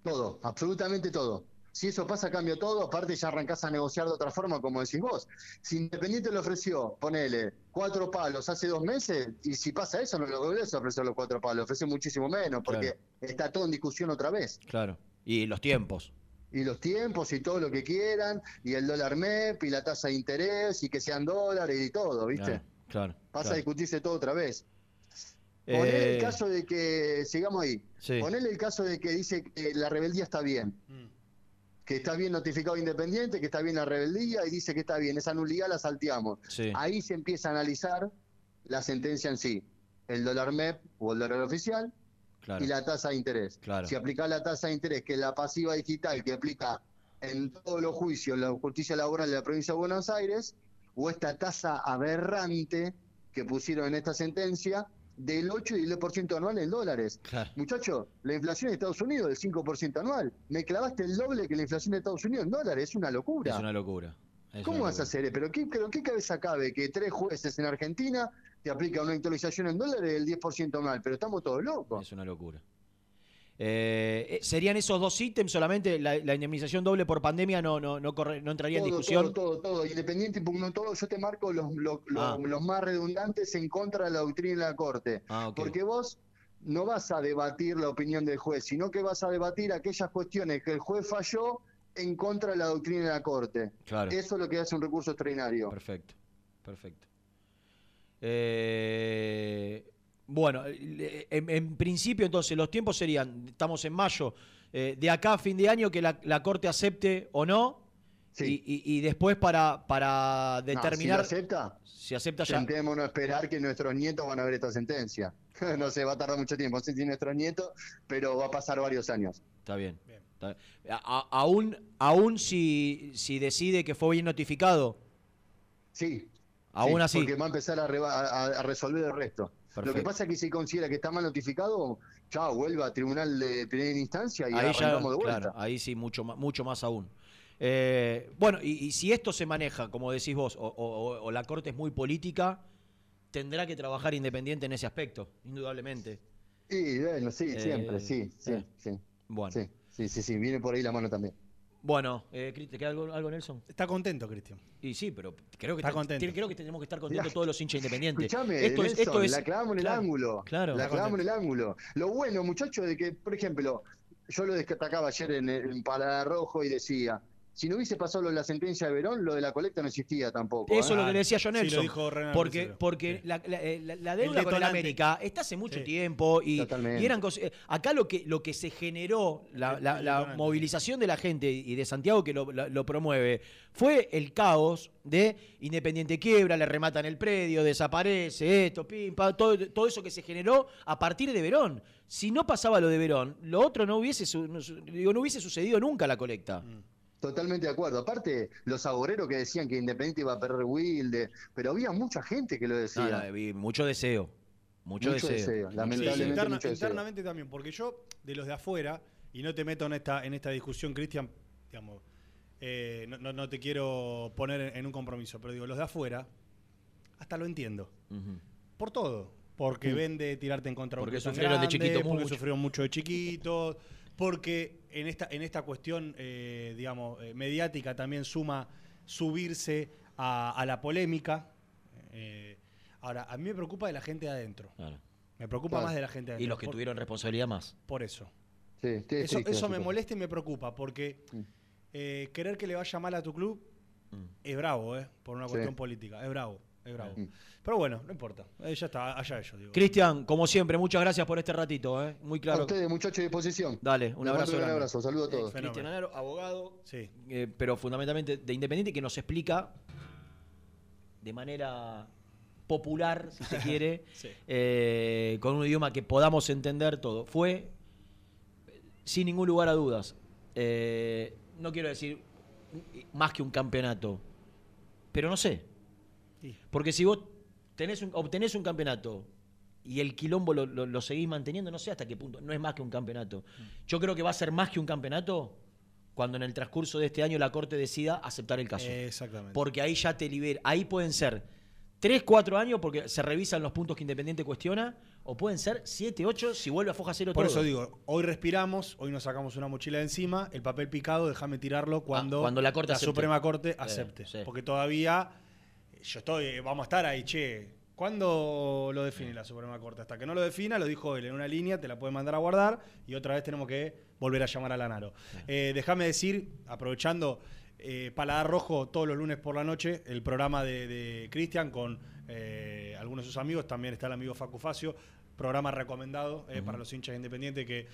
Todo, absolutamente todo. Si eso pasa, cambia todo. Aparte, ya arrancás a negociar de otra forma, como decís vos. Si Independiente le ofreció, ponele, cuatro palos hace dos meses, y si pasa eso, no lo volvés a ofrecer los cuatro palos, ofrece muchísimo menos, porque está todo en discusión otra vez. Claro. Y los tiempos. Y los tiempos y todo lo que quieran, y el dólar MEP, y la tasa de interés, y que sean dólares y todo, ¿viste? Claro, claro. Pasa a discutirse todo otra vez. Ponele Eh, el caso de que, sigamos ahí, Sí. ponele el caso de que dice que la rebeldía está bien, que está bien notificado independiente, que está bien la rebeldía y dice que está bien, esa nulidad la salteamos. Sí. Ahí se empieza a analizar la sentencia en sí, el dólar MEP o el dólar oficial Claro. y la tasa de interés. Claro. Si aplica la tasa de interés, que es la pasiva digital que aplica en todos los juicios la justicia laboral de la provincia de Buenos Aires, o esta tasa aberrante que pusieron en esta sentencia del 8 y el 10% anual en dólares. Claro. Muchacho, la inflación de Estados Unidos del 5% anual. Me clavaste el doble que la inflación de Estados Unidos en dólares. Es una locura. Es una locura. Es ¿Cómo una vas a hacer? ¿Pero qué, pero qué cabeza cabe que tres jueces en Argentina te aplican una actualización en dólares del 10% anual? Pero estamos todos locos. Es una locura. Eh, eh, ¿Serían esos dos ítems solamente? La, la indemnización doble por pandemia no, no, no, corre- no entraría en discusión. Todo, todo, todo. Independiente, impugno todo. Yo te marco los, Ah. los más redundantes en contra de la doctrina de la Corte. Ah. Porque vos no vas a debatir la opinión del juez, sino que vas a debatir aquellas cuestiones que el juez falló en contra de la doctrina de la Corte. Claro. Eso es lo que hace un recurso extraordinario. Perfecto, perfecto. Eh, bueno, en, en principio entonces los tiempos serían, estamos en mayo, eh, de acá a fin de año que la, la Corte acepte o no, y, y- y después para, para determinar... No, si acepta, si acepta ya... sentémonos a esperar que nuestros nietos van a ver esta sentencia. no sé, va a tardar mucho tiempo, no sé si nuestros nietos, pero va a pasar varios años. Está bien. está bien. A- aún aún si, si decide que fue bien notificado. Sí. Aún Sí, así. Porque va a empezar a, reba- a- a resolver el resto. Lo que pasa es que si considera que está mal notificado, chao, vuelva a tribunal de primera instancia y ahí ya, de vuelta. claro, ahí sí, mucho más, mucho más aún. Eh, bueno, y, y si esto se maneja, como decís vos, o, o- o la Corte es muy política, tendrá que trabajar independiente en ese aspecto, indudablemente. Y bueno, sí, Eh, siempre, sí, sí, eh. sí. Bueno. Sí, sí, sí, sí, viene por ahí la mano también. Bueno, eh, ¿te queda algo, algo, Nelson? Está contento, Cristian. Y sí, pero creo que, Está te- contento. creo que tenemos que estar contentos Mirá, todos los hinchas independientes. Escuchame, esto es, esto es, la clavamos en el ángulo. Claro. La clavamos en el ángulo. Lo bueno, muchachos, de que, por ejemplo, yo lo destacaba ayer en, en Paladar Rojo y decía, si no hubiese pasado lo de la sentencia de Verón, lo de la colecta no existía tampoco. Eso ¿eh? es lo que le decía yo a Sí, lo Nelson. dijo Renan porque la, la- eh, la- la El deuda con el detonante. América está hace mucho Sí. tiempo y, eran cosas. eh, Acá lo que, lo que se generó, la, la- la movilización de la gente y de Santiago que lo, la- lo promueve, fue el caos de Independiente quiebra, le rematan el predio, desaparece, esto, pim, pam, todo, todo eso que se generó a partir de Verón. Si no pasaba lo de Verón, lo otro no hubiese, digo, no hubiese sucedido nunca la colecta. Mm. Totalmente de acuerdo. Aparte, los agoreros que decían que Independiente iba a perder Wilde, pero había mucha gente que lo decía. No, no, mucho deseo. Mucho, Mucho deseo. lamentablemente. deseo. Interna- mucho deseo. internamente también, porque yo, de los de afuera, y no te meto en esta, en esta discusión, Cristian, digamos, eh, no, no- no te quiero poner en, en un compromiso, pero digo, los de afuera, hasta lo entiendo. Por todo. Porque Mm. ven de tirarte en contra de Porque tan sufrieron de grande, chiquito porque mucho. sufrieron mucho de chiquitos, porque en esta, en esta cuestión, eh, digamos, eh, mediática también suma subirse a, a la polémica. Eh, ahora, a mí me preocupa de la gente de adentro. Claro. Me preocupa Claro. más de la gente de adentro. Y los que Por- tuvieron responsabilidad más. Por eso. Sí, sí, Eso, sí, eso sí, me sí. molesta y me preocupa, porque eh, querer que le vaya mal a tu club es bravo, ¿eh? Por una Sí. cuestión política. Es bravo, es bravo. Mm. Pero bueno, no importa. Eh, ya está, allá ellos, digo. Cristian, como siempre, muchas gracias por este ratito, ¿eh? Muy A claro. ustedes, muchachos, a disposición. Dale, Les un mando abrazo. Un abrazo, saludos a todos. Cristian Anaro, abogado, Sí. eh, pero fundamentalmente de Independiente, que nos explica de manera popular, si se quiere, Sí. eh, con un idioma que podamos entender todo. Fue, sin ningún lugar a dudas, eh, no quiero decir más que un campeonato, pero no sé. Sí. Porque si vos tenés un- obtenés un campeonato y el quilombo lo, lo- lo seguís manteniendo, no sé hasta qué punto, no es más que un campeonato. Yo creo que va a ser más que un campeonato cuando en el transcurso de este año la Corte decida aceptar el caso. Exactamente. Porque ahí ya te libera. Ahí pueden ser 3, 4 años porque se revisan los puntos que Independiente cuestiona, o pueden ser 7, 8 si vuelve a foja cero Por todo. eso digo, hoy respiramos, hoy nos sacamos una mochila de encima, el papel picado, déjame tirarlo cuando, Ah, cuando la Corte. Suprema Corte Sí, acepte. sí. Porque todavía yo estoy, vamos a estar ahí, che. ¿Cuándo lo define la Suprema Corte? Hasta que no lo defina, lo dijo él en una línea, te la puede mandar a guardar y otra vez tenemos que volver a llamar a Lanaro. Eh, déjame decir, aprovechando eh, Paladar Rojo todos los lunes por la noche, el programa de, de Cristian con eh, algunos de sus amigos, también está el amigo Facu Facio, programa recomendado eh, para los hinchas independientes que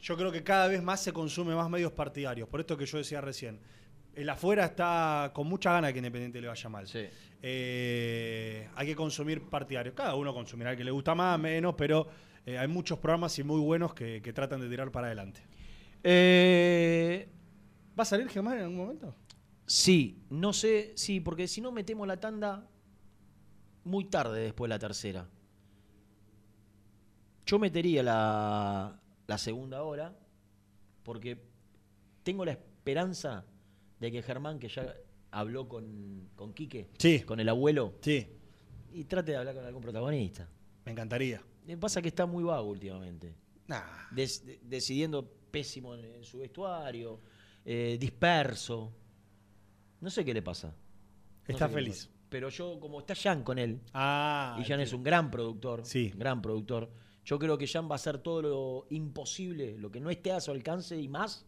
yo creo que cada vez más se consume más medios partidarios, por esto que yo decía recién. El afuera está con mucha gana de que Independiente le vaya mal. Eh, hay que consumir partidarios. Cada uno consumirá el que le gusta más, menos, pero eh, hay muchos programas y muy buenos que, que tratan de tirar para adelante. Eh, ¿Va a salir Germán en algún momento? Sí, no sé, sí, porque si no metemos la tanda muy tarde después de la tercera. Yo metería la, la segunda hora porque tengo la esperanza de que Germán, que ya habló con, con Quique, Sí. con el abuelo, Sí, y trate de hablar con algún protagonista. me encantaría. Me pasa que está muy vago últimamente. Nah. Des- de- decidiendo pésimo en, en su vestuario, eh, disperso. No sé qué le pasa. No Está feliz. pasa. Pero yo, como está Jan con él, Ah, y Jan es un gran productor, Sí. gran productor, yo creo que Jan va a hacer todo lo imposible, lo que no esté a su alcance y más,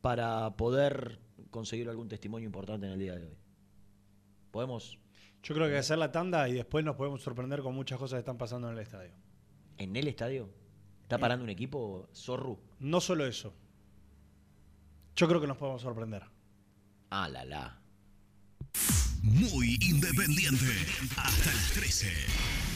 para poder conseguir algún testimonio importante en el día de hoy. ¿Podemos? Yo creo que hay que hacer la tanda y después nos podemos sorprender con muchas cosas que están pasando en el estadio. ¿En el estadio? ¿Está parando un equipo Zorru? No solo eso. Yo creo que nos podemos sorprender. Ah, la la. Muy independiente. Hasta las 13.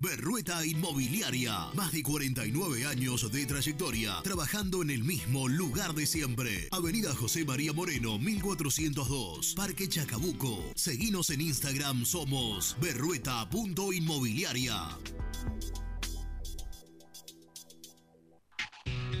Berrueta Inmobiliaria. Más de 49 años de trayectoria, trabajando en el mismo lugar de siempre. Avenida José María Moreno, 1402, Parque Chacabuco. Seguinos en Instagram, somos berrueta.inmobiliaria.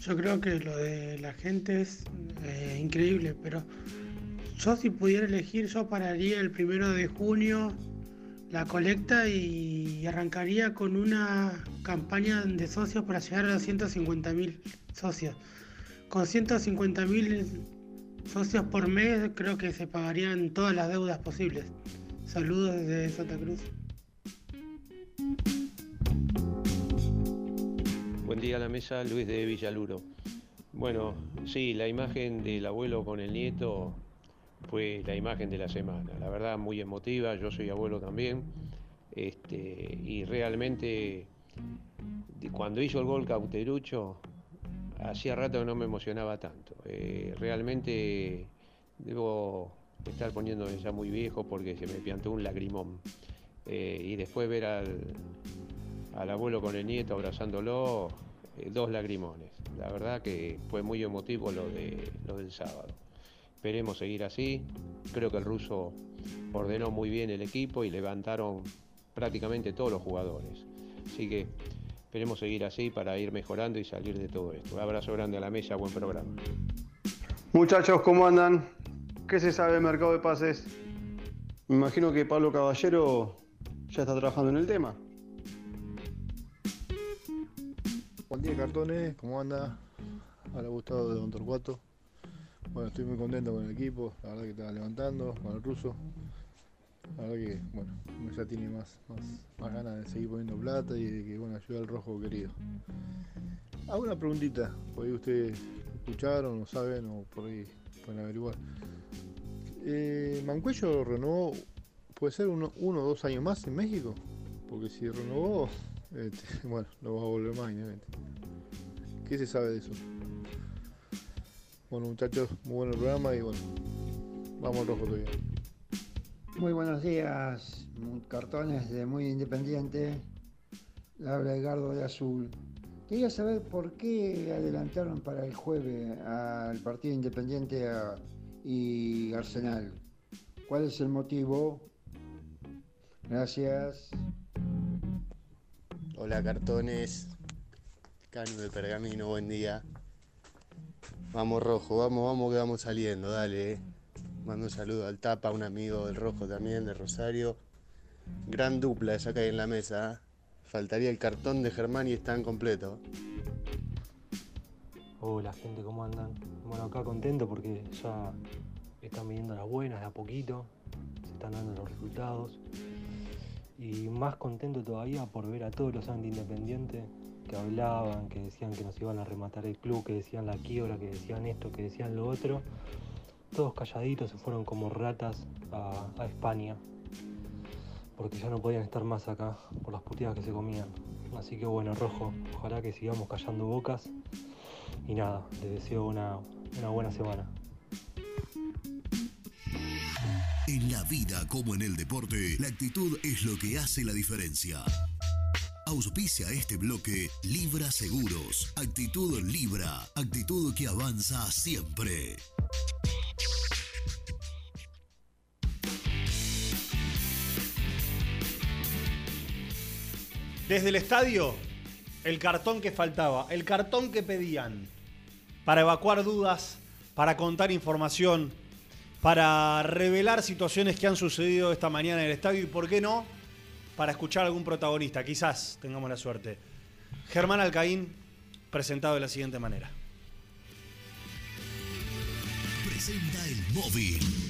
Yo creo que lo de la gente es eh, increíble, pero yo si pudiera elegir, yo pararía el primero de junio la colecta y arrancaría con una campaña de socios para llegar a los 150 mil socios. Con 150 mil socios por mes creo que se pagarían todas las deudas posibles. Saludos desde Santa Cruz. Buen día a la mesa, Luis de Villaluro. Bueno, sí, la imagen del abuelo con el nieto fue la imagen de la semana. La verdad, muy emotiva, yo soy abuelo también. Este, y realmente, cuando hizo el gol Cauterucho, hacía rato que no me emocionaba tanto. Eh, realmente debo estar poniéndome ya muy viejo porque se me piantó un lagrimón. Eh, y después ver al, al abuelo con el nieto abrazándolo, eh, dos lagrimones. La verdad que fue muy emotivo lo, de, lo del sábado. Esperemos seguir así. Creo que el ruso ordenó muy bien el equipo y levantaron prácticamente todos los jugadores. Así que esperemos seguir así para ir mejorando y salir de todo esto. Un abrazo grande a la mesa, buen programa. Muchachos, ¿cómo andan? ¿Qué se sabe del mercado de pases? Me imagino que Pablo Caballero ya está trabajando en el tema. Buen día, cartones, ¿cómo anda? Hola, Gustavo de Don Torcuato. Bueno, estoy muy contento con el equipo, la verdad que está levantando, con el ruso. La verdad que, bueno, ya tiene más, más, ganas de seguir poniendo plata y de que, bueno, ayude al rojo querido. Hago una preguntita, por ahí ustedes escucharon o saben o por ahí pueden averiguar. Eh, ¿Mancuello renovó, puede ser uno, uno o dos años más en México? Porque si renovó, este, bueno, no va a volver más, obviamente. ¿Qué se sabe de eso? Bueno, muchachos, muy buen el programa y bueno, vamos al rojo todavía. Muy buenos días, cartones de Muy Independiente. Habla Edgardo de Azul. Quería saber por qué adelantaron para el jueves al partido Independiente a- y Arsenal. ¿Cuál es el motivo? Gracias. Hola cartones, Cano de Pergamino, buen día. Vamos rojo, vamos, vamos que vamos saliendo, dale. eh. Mando un saludo al Tapa, un amigo del rojo también, de Rosario. Gran dupla esa que hay en la mesa. ¿eh? Faltaría el cartón de Germán y están completos. Hola gente, ¿cómo andan? Bueno, acá contento porque ya están viniendo las buenas de a poquito, se están dando los resultados. Y más contento todavía por ver a todos los anti-independientes que hablaban, que decían que nos iban a rematar el club, que decían la quiebra, que decían esto, que decían lo otro. Todos calladitos se fueron como ratas a, España, porque ya no podían estar más acá por las puteadas que se comían. Así que bueno, Rojo, ojalá que sigamos callando bocas y nada, les deseo una buena semana. En la vida como en el deporte, la actitud es lo que hace la diferencia. Auspicia este bloque Libra Seguros. Actitud Libra. Actitud que avanza siempre. Desde el estadio, el cartón que faltaba, el cartón que pedían para evacuar dudas, para contar información, para revelar situaciones que han sucedido esta mañana en el estadio y, ¿por qué no?, para escuchar a algún protagonista. Quizás tengamos la suerte. Germán Alcaín, presentado de la siguiente manera. Presenta el móvil.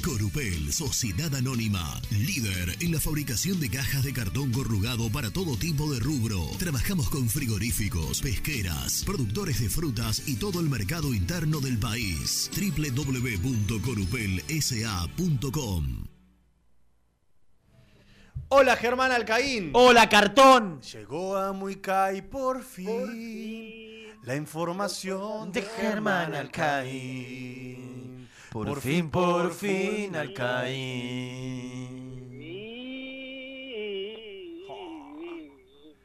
Corupel, Sociedad Anónima, líder en la fabricación de cajas de cartón corrugado para todo tipo de rubro. Trabajamos con frigoríficos, pesqueras, productores de frutas y todo el mercado interno del país. www.corupelsa.com Hola Germán Alcaín. Hola cartón. Llegó a Muicay por fin, la información de Germán Alcaín. Por, fin, por fin, Alcaín.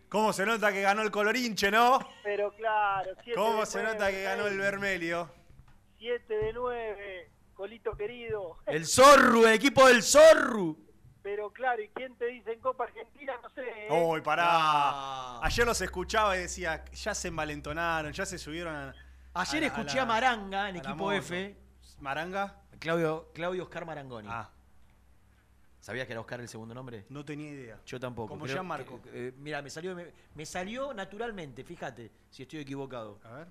¿Cómo se nota que ganó el colorinche, no? Pero claro, 7 ¿Cómo de se nueve, nota que ganó el Vermelio? 7 de 9, Colito querido. El Zorru, el equipo del Zorru. Pero claro, ¿y quién te dice en Copa Argentina? No sé. ¿eh? Uy, pará. Ayer los escuchaba y decía, ya se envalentonaron, ya se subieron a. Ayer la- escuché la- a Maranga en a equipo moto. F. ¿Maranga? Claudio, Claudio Oscar Marangoni. Ah. ¿Sabías que era Oscar el segundo nombre? No tenía idea. Yo tampoco. Como pero, Gianmarco. eh, eh, mira, me salió, me, me salió naturalmente, fíjate, si estoy equivocado. A ver.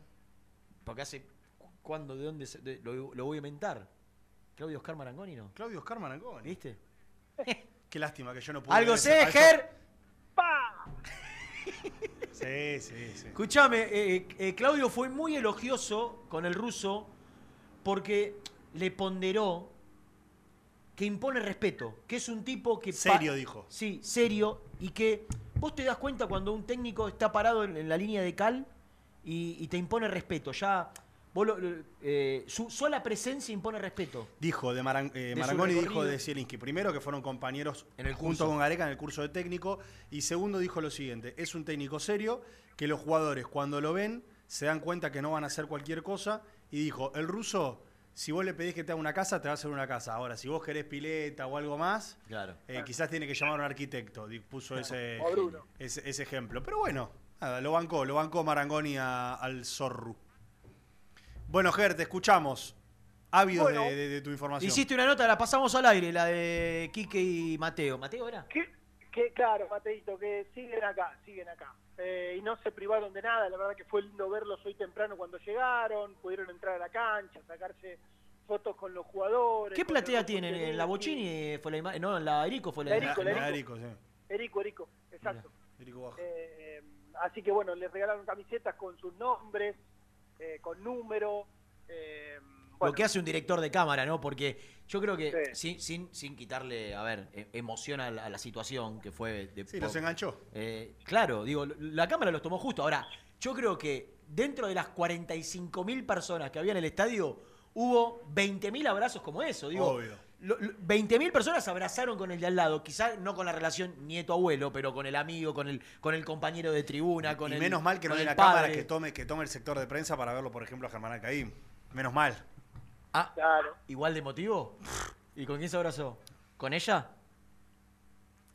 Porque hace. ¿Cuándo? ¿De dónde? se- de- lo, lo voy a inventar. Claudio Oscar Marangoni, ¿no? Claudio Oscar Marangoni. ¿Viste? Qué lástima que yo no pude. Algo sé, Ger. Sí, sí, sí. Escuchame, eh, eh, Claudio fue muy elogioso con el ruso porque le ponderó que impone respeto, que es un tipo que... Serio, dijo. Sí, serio, y que vos te das cuenta cuando un técnico está parado en, en la línea de cal y, y te impone respeto. Ya, vos lo- lo- eh, su sola presencia impone respeto. Dijo de, Maran- eh, De Marangoni, dijo de Zielinski. Primero que fueron compañeros En el junto curso. con Gareca en el curso de técnico. Y segundo dijo lo siguiente, es un técnico serio, que los jugadores cuando lo ven se dan cuenta que no van a hacer cualquier cosa. Y dijo, el ruso, si vos le pedís que te haga una casa, te va a hacer una casa. Ahora, si vos querés pileta o algo más, Claro. eh, quizás tiene que llamar a un arquitecto. Puso ese, ese, ese ejemplo. Pero bueno, nada, lo bancó, lo bancó Marangoni a- al Zorru. Bueno, Ger, te escuchamos. Ávidos Bueno. de, de- de tu información. Hiciste una nota, la pasamos al aire, la de Quique y Mateo. ¿Mateo era? Que claro, Mateito, que siguen acá, siguen acá. Eh, y no se privaron de nada, la verdad que fue lindo verlos hoy temprano cuando llegaron, pudieron entrar a la cancha, sacarse fotos con los jugadores. ¿Qué platea tienen? ¿En la. Bochini fue la imagen? No, en la Erico fue la, La Erico, la sí. Erico, Erico, exacto. Erico Baja. Eh, así que bueno, les regalaron camisetas con sus nombres, eh, con número. eh, lo que hace un director de cámara, ¿no? Porque yo creo que sin, sin, sin quitarle, a ver, e- emoción a la, a la situación que fue de Sí, los enganchó. Eh, claro, digo, la cámara los tomó justo. Ahora, yo creo que dentro de las 45.000 personas que había en el estadio, hubo 20.000 abrazos como eso. Digo, Obvio. lo- lo- 20.000 personas se abrazaron con el de al lado, quizás no con la relación nieto-abuelo, pero con el amigo, con el, con el compañero de tribuna, con y el menos mal que no hay una cámara que tome, que tome el sector de prensa para verlo, por ejemplo, a Germán Alcaín. Menos mal. Ah, Claro. ¿igual de motivo? ¿Y con quién se abrazó? ¿Con ella?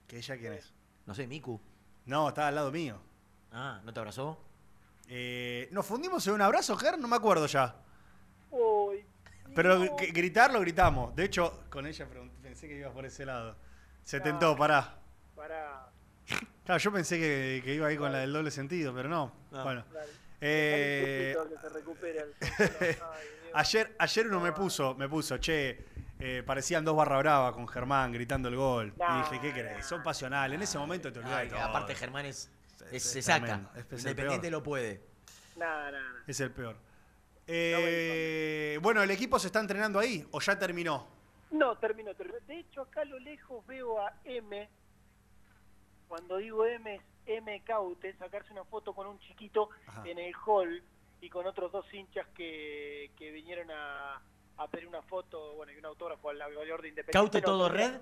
¿Que ella quién es? No sé, Miku. No, estaba al lado mío. Ah, ¿no te abrazó? Eh, ¿Nos fundimos en un abrazo, Ger? No me acuerdo ya. Uy, Pero g- gritarlo, gritamos. De hecho, con ella pensé que ibas por ese lado. Se tentó, pará. para. Claro, yo pensé que, que iba ahí con la del doble sentido, pero no. No. Bueno. Dale. Eh, que se recupere el- ayer, ayer uno me puso, me puso, che, eh, parecían dos barra brava con Germán gritando el gol. y dije, ¿qué crees? Son pasionales. En ese momento te olvidás Ay, todo. aparte Germán es, es- es se saca. tremendo, es- es el Independiente lo puede. Nada, nada, nada. Es el peor. Eh, bueno, ¿el equipo se está entrenando ahí o ya terminó? No, termino, termino. De hecho, acá a lo lejos veo a M. Cuando digo M es M Caute, sacarse una foto con un chiquito Ajá. en el hall y con otros dos hinchas que, que vinieron a, a pedir una foto, bueno, y un autógrafo al goleador de Independiente. ¿Caute No, todo red?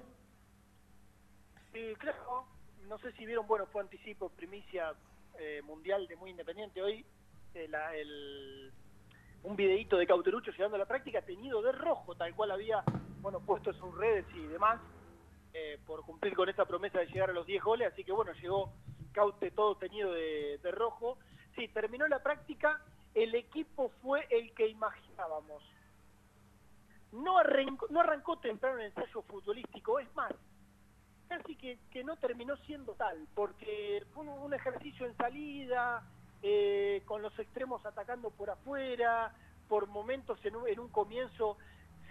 Sí, claro. No sé si vieron, bueno, fue anticipo, primicia eh, mundial de Muy Independiente hoy. eh, la- el- un videíto de Cauterucho llegando a la práctica teñido de rojo, tal cual había, bueno, puesto en sus redes y demás, eh, por cumplir con esa promesa de llegar a los 10 goles. Así que, bueno, llegó Caute todo teñido de, de rojo. Sí, terminó la práctica. El equipo fue el que imaginábamos. No arrancó, no arrancó temprano el ensayo futbolístico, es más, casi que, que no terminó siendo tal, porque fue un, un ejercicio en salida, eh, con los extremos atacando por afuera, por momentos en un, en un comienzo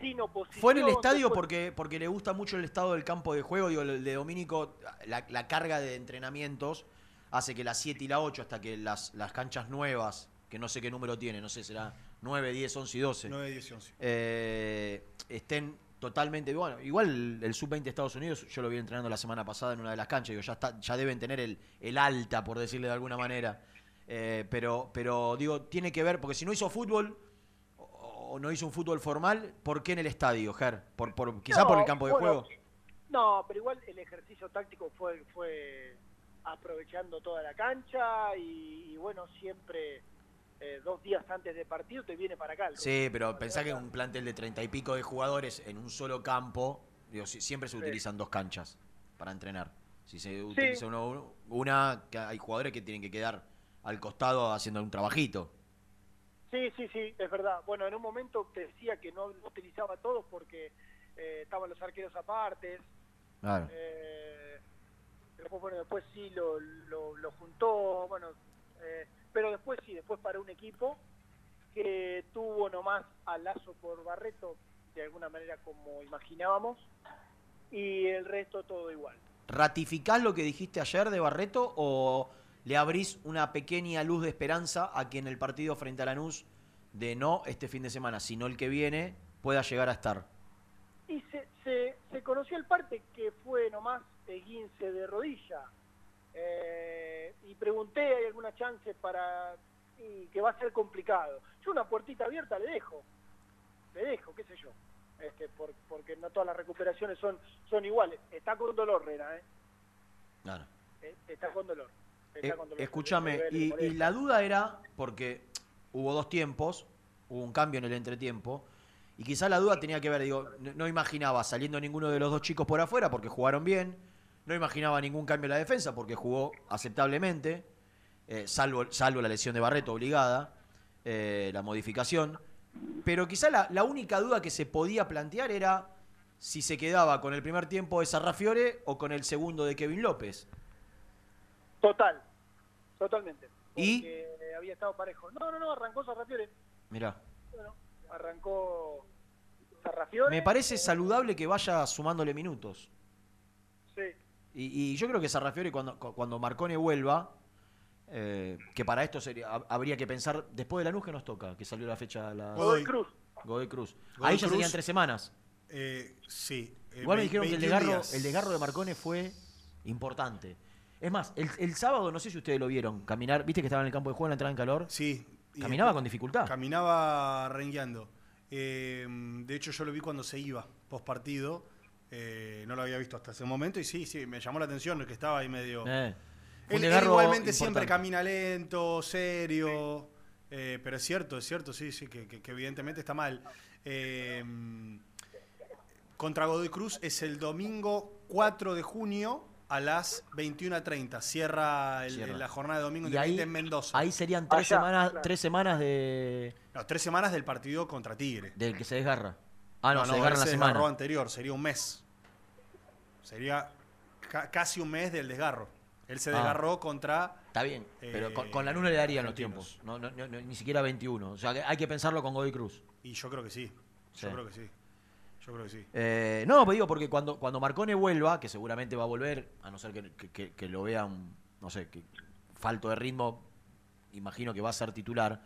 sin oposición. Fue en el estadio después- porque, porque le gusta mucho el estado del campo de juego. Digo, el de Domínico, la, la carga de entrenamientos hace que las 7 y la 8, hasta que las, las canchas nuevas, que no sé qué número tiene, no sé, será 9, 10, 11 y 12. 9, 10 y 11. eh, estén totalmente. Bueno, igual el, el sub-20 de Estados Unidos, yo lo vi entrenando la semana pasada en una de las canchas. Digo, ya, está, ya deben tener el, el alta, por decirle de alguna manera. Eh, pero, pero digo, tiene que ver, porque si no hizo fútbol o, o no hizo un fútbol formal, ¿por qué en el estadio, Ger? Por, por, quizá No, por el campo de bueno, juego. No, pero igual el ejercicio táctico fue, fue aprovechando toda la cancha y, y bueno, siempre eh, dos días antes de partido te viene para acá. Sí, pero pensá que un plantel de treinta y pico de jugadores en un solo campo, digo, si- siempre se utilizan dos canchas para entrenar. Si se utiliza uno- una, que hay jugadores que tienen que quedar al costado haciendo un trabajito. Sí, sí, sí, es verdad. Bueno, en un momento te decía que no, no utilizaba a todos porque eh, estaban los arqueros aparte. Claro. Eh, después, bueno, después sí lo, lo, lo juntó, bueno, eh, pero después sí, después para un equipo que tuvo nomás a Lazo por Barreto, de alguna manera como imaginábamos, y el resto todo igual. ¿Ratificás lo que dijiste ayer de Barreto o le abrís una pequeña luz de esperanza a que en el partido frente a Lanús, de no este fin de semana, sino el que viene, pueda llegar a estar? Y se, se, se conoció el parte que fue nomás el 15 de rodilla. Eh, y pregunté, ¿hay alguna chance para y que va a ser complicado? Yo una puertita abierta le dejo. Le dejo, qué sé yo. Este, por- porque no todas las recuperaciones son son iguales. Está con dolor, Rena, ¿eh? Claro. Eh, Está con dolor. Está Eh, con dolor. escúchame, y, la duda era, porque hubo dos tiempos, hubo un cambio en el entretiempo, y quizá la duda tenía que ver, digo, no, no imaginaba saliendo ninguno de los dos chicos por afuera porque jugaron bien, no imaginaba ningún cambio en la defensa porque jugó aceptablemente, eh, salvo, salvo la lesión de Barreto obligada, eh, la modificación, pero quizá la, la única duda que se podía plantear era si se quedaba con el primer tiempo de Sarrafiore o con el segundo de Kevin López. Total, totalmente. ¿Y? Había estado parejo. No, no, no, arrancó Sarrafiore. Mirá. Bueno, arrancó Sarrafiore. Me parece saludable que vaya sumándole minutos. Y, y yo creo que Sarrafiore cuando, cu- cuando Marcone vuelva, eh, que para esto sería, hab- habría que pensar después de la luz que nos toca, que salió la fecha a las... Godoy Cruz. Godoy Cruz. Godoy Ahí ya Cruz. serían tres semanas. Eh, sí. eh, Igual me dijeron que el 21 desgarro, días. el desgarro de Marcone fue importante. Es más, el, el sábado, no sé si ustedes lo vieron, caminar, viste que estaba en el campo de juego en la entrada en calor. Sí. Caminaba con dificultad. Caminaba rengueando. Eh, de hecho, yo lo vi cuando se iba, post partido. No lo había visto hasta ese momento y sí, sí, me llamó la atención que estaba ahí medio. Eh, Él, igualmente siempre camina lento, serio. eh, pero es cierto, es cierto, sí, sí, que, que- que evidentemente está mal. Eh, contra Godoy Cruz es el domingo 4 de junio a las 21.30. Cierra, el- Cierra. la jornada de domingo Y ahí, en Mendoza. ahí serían tres Allá, semanas, claro. tres semanas de No, tres semanas del partido contra Tigre. del que se desgarra. Ah, no, se desgarra en la semana. desgarro anterior, sería un mes. Sería ca- casi un mes del desgarro. Él se Ah. desgarró contra. Está bien, pero eh, con, con la NUNE le darían los tiempos. No, no, no, no, ni siquiera 21. O sea, que hay que pensarlo con Godoy Cruz. Y yo creo que sí. Yo Sí. creo que sí. Yo creo que sí. Eh, no, pues digo, porque cuando, cuando Marcone vuelva, que seguramente va a volver, a no ser que, que- que- que lo vean, no sé, que falto de ritmo, imagino que va a ser titular.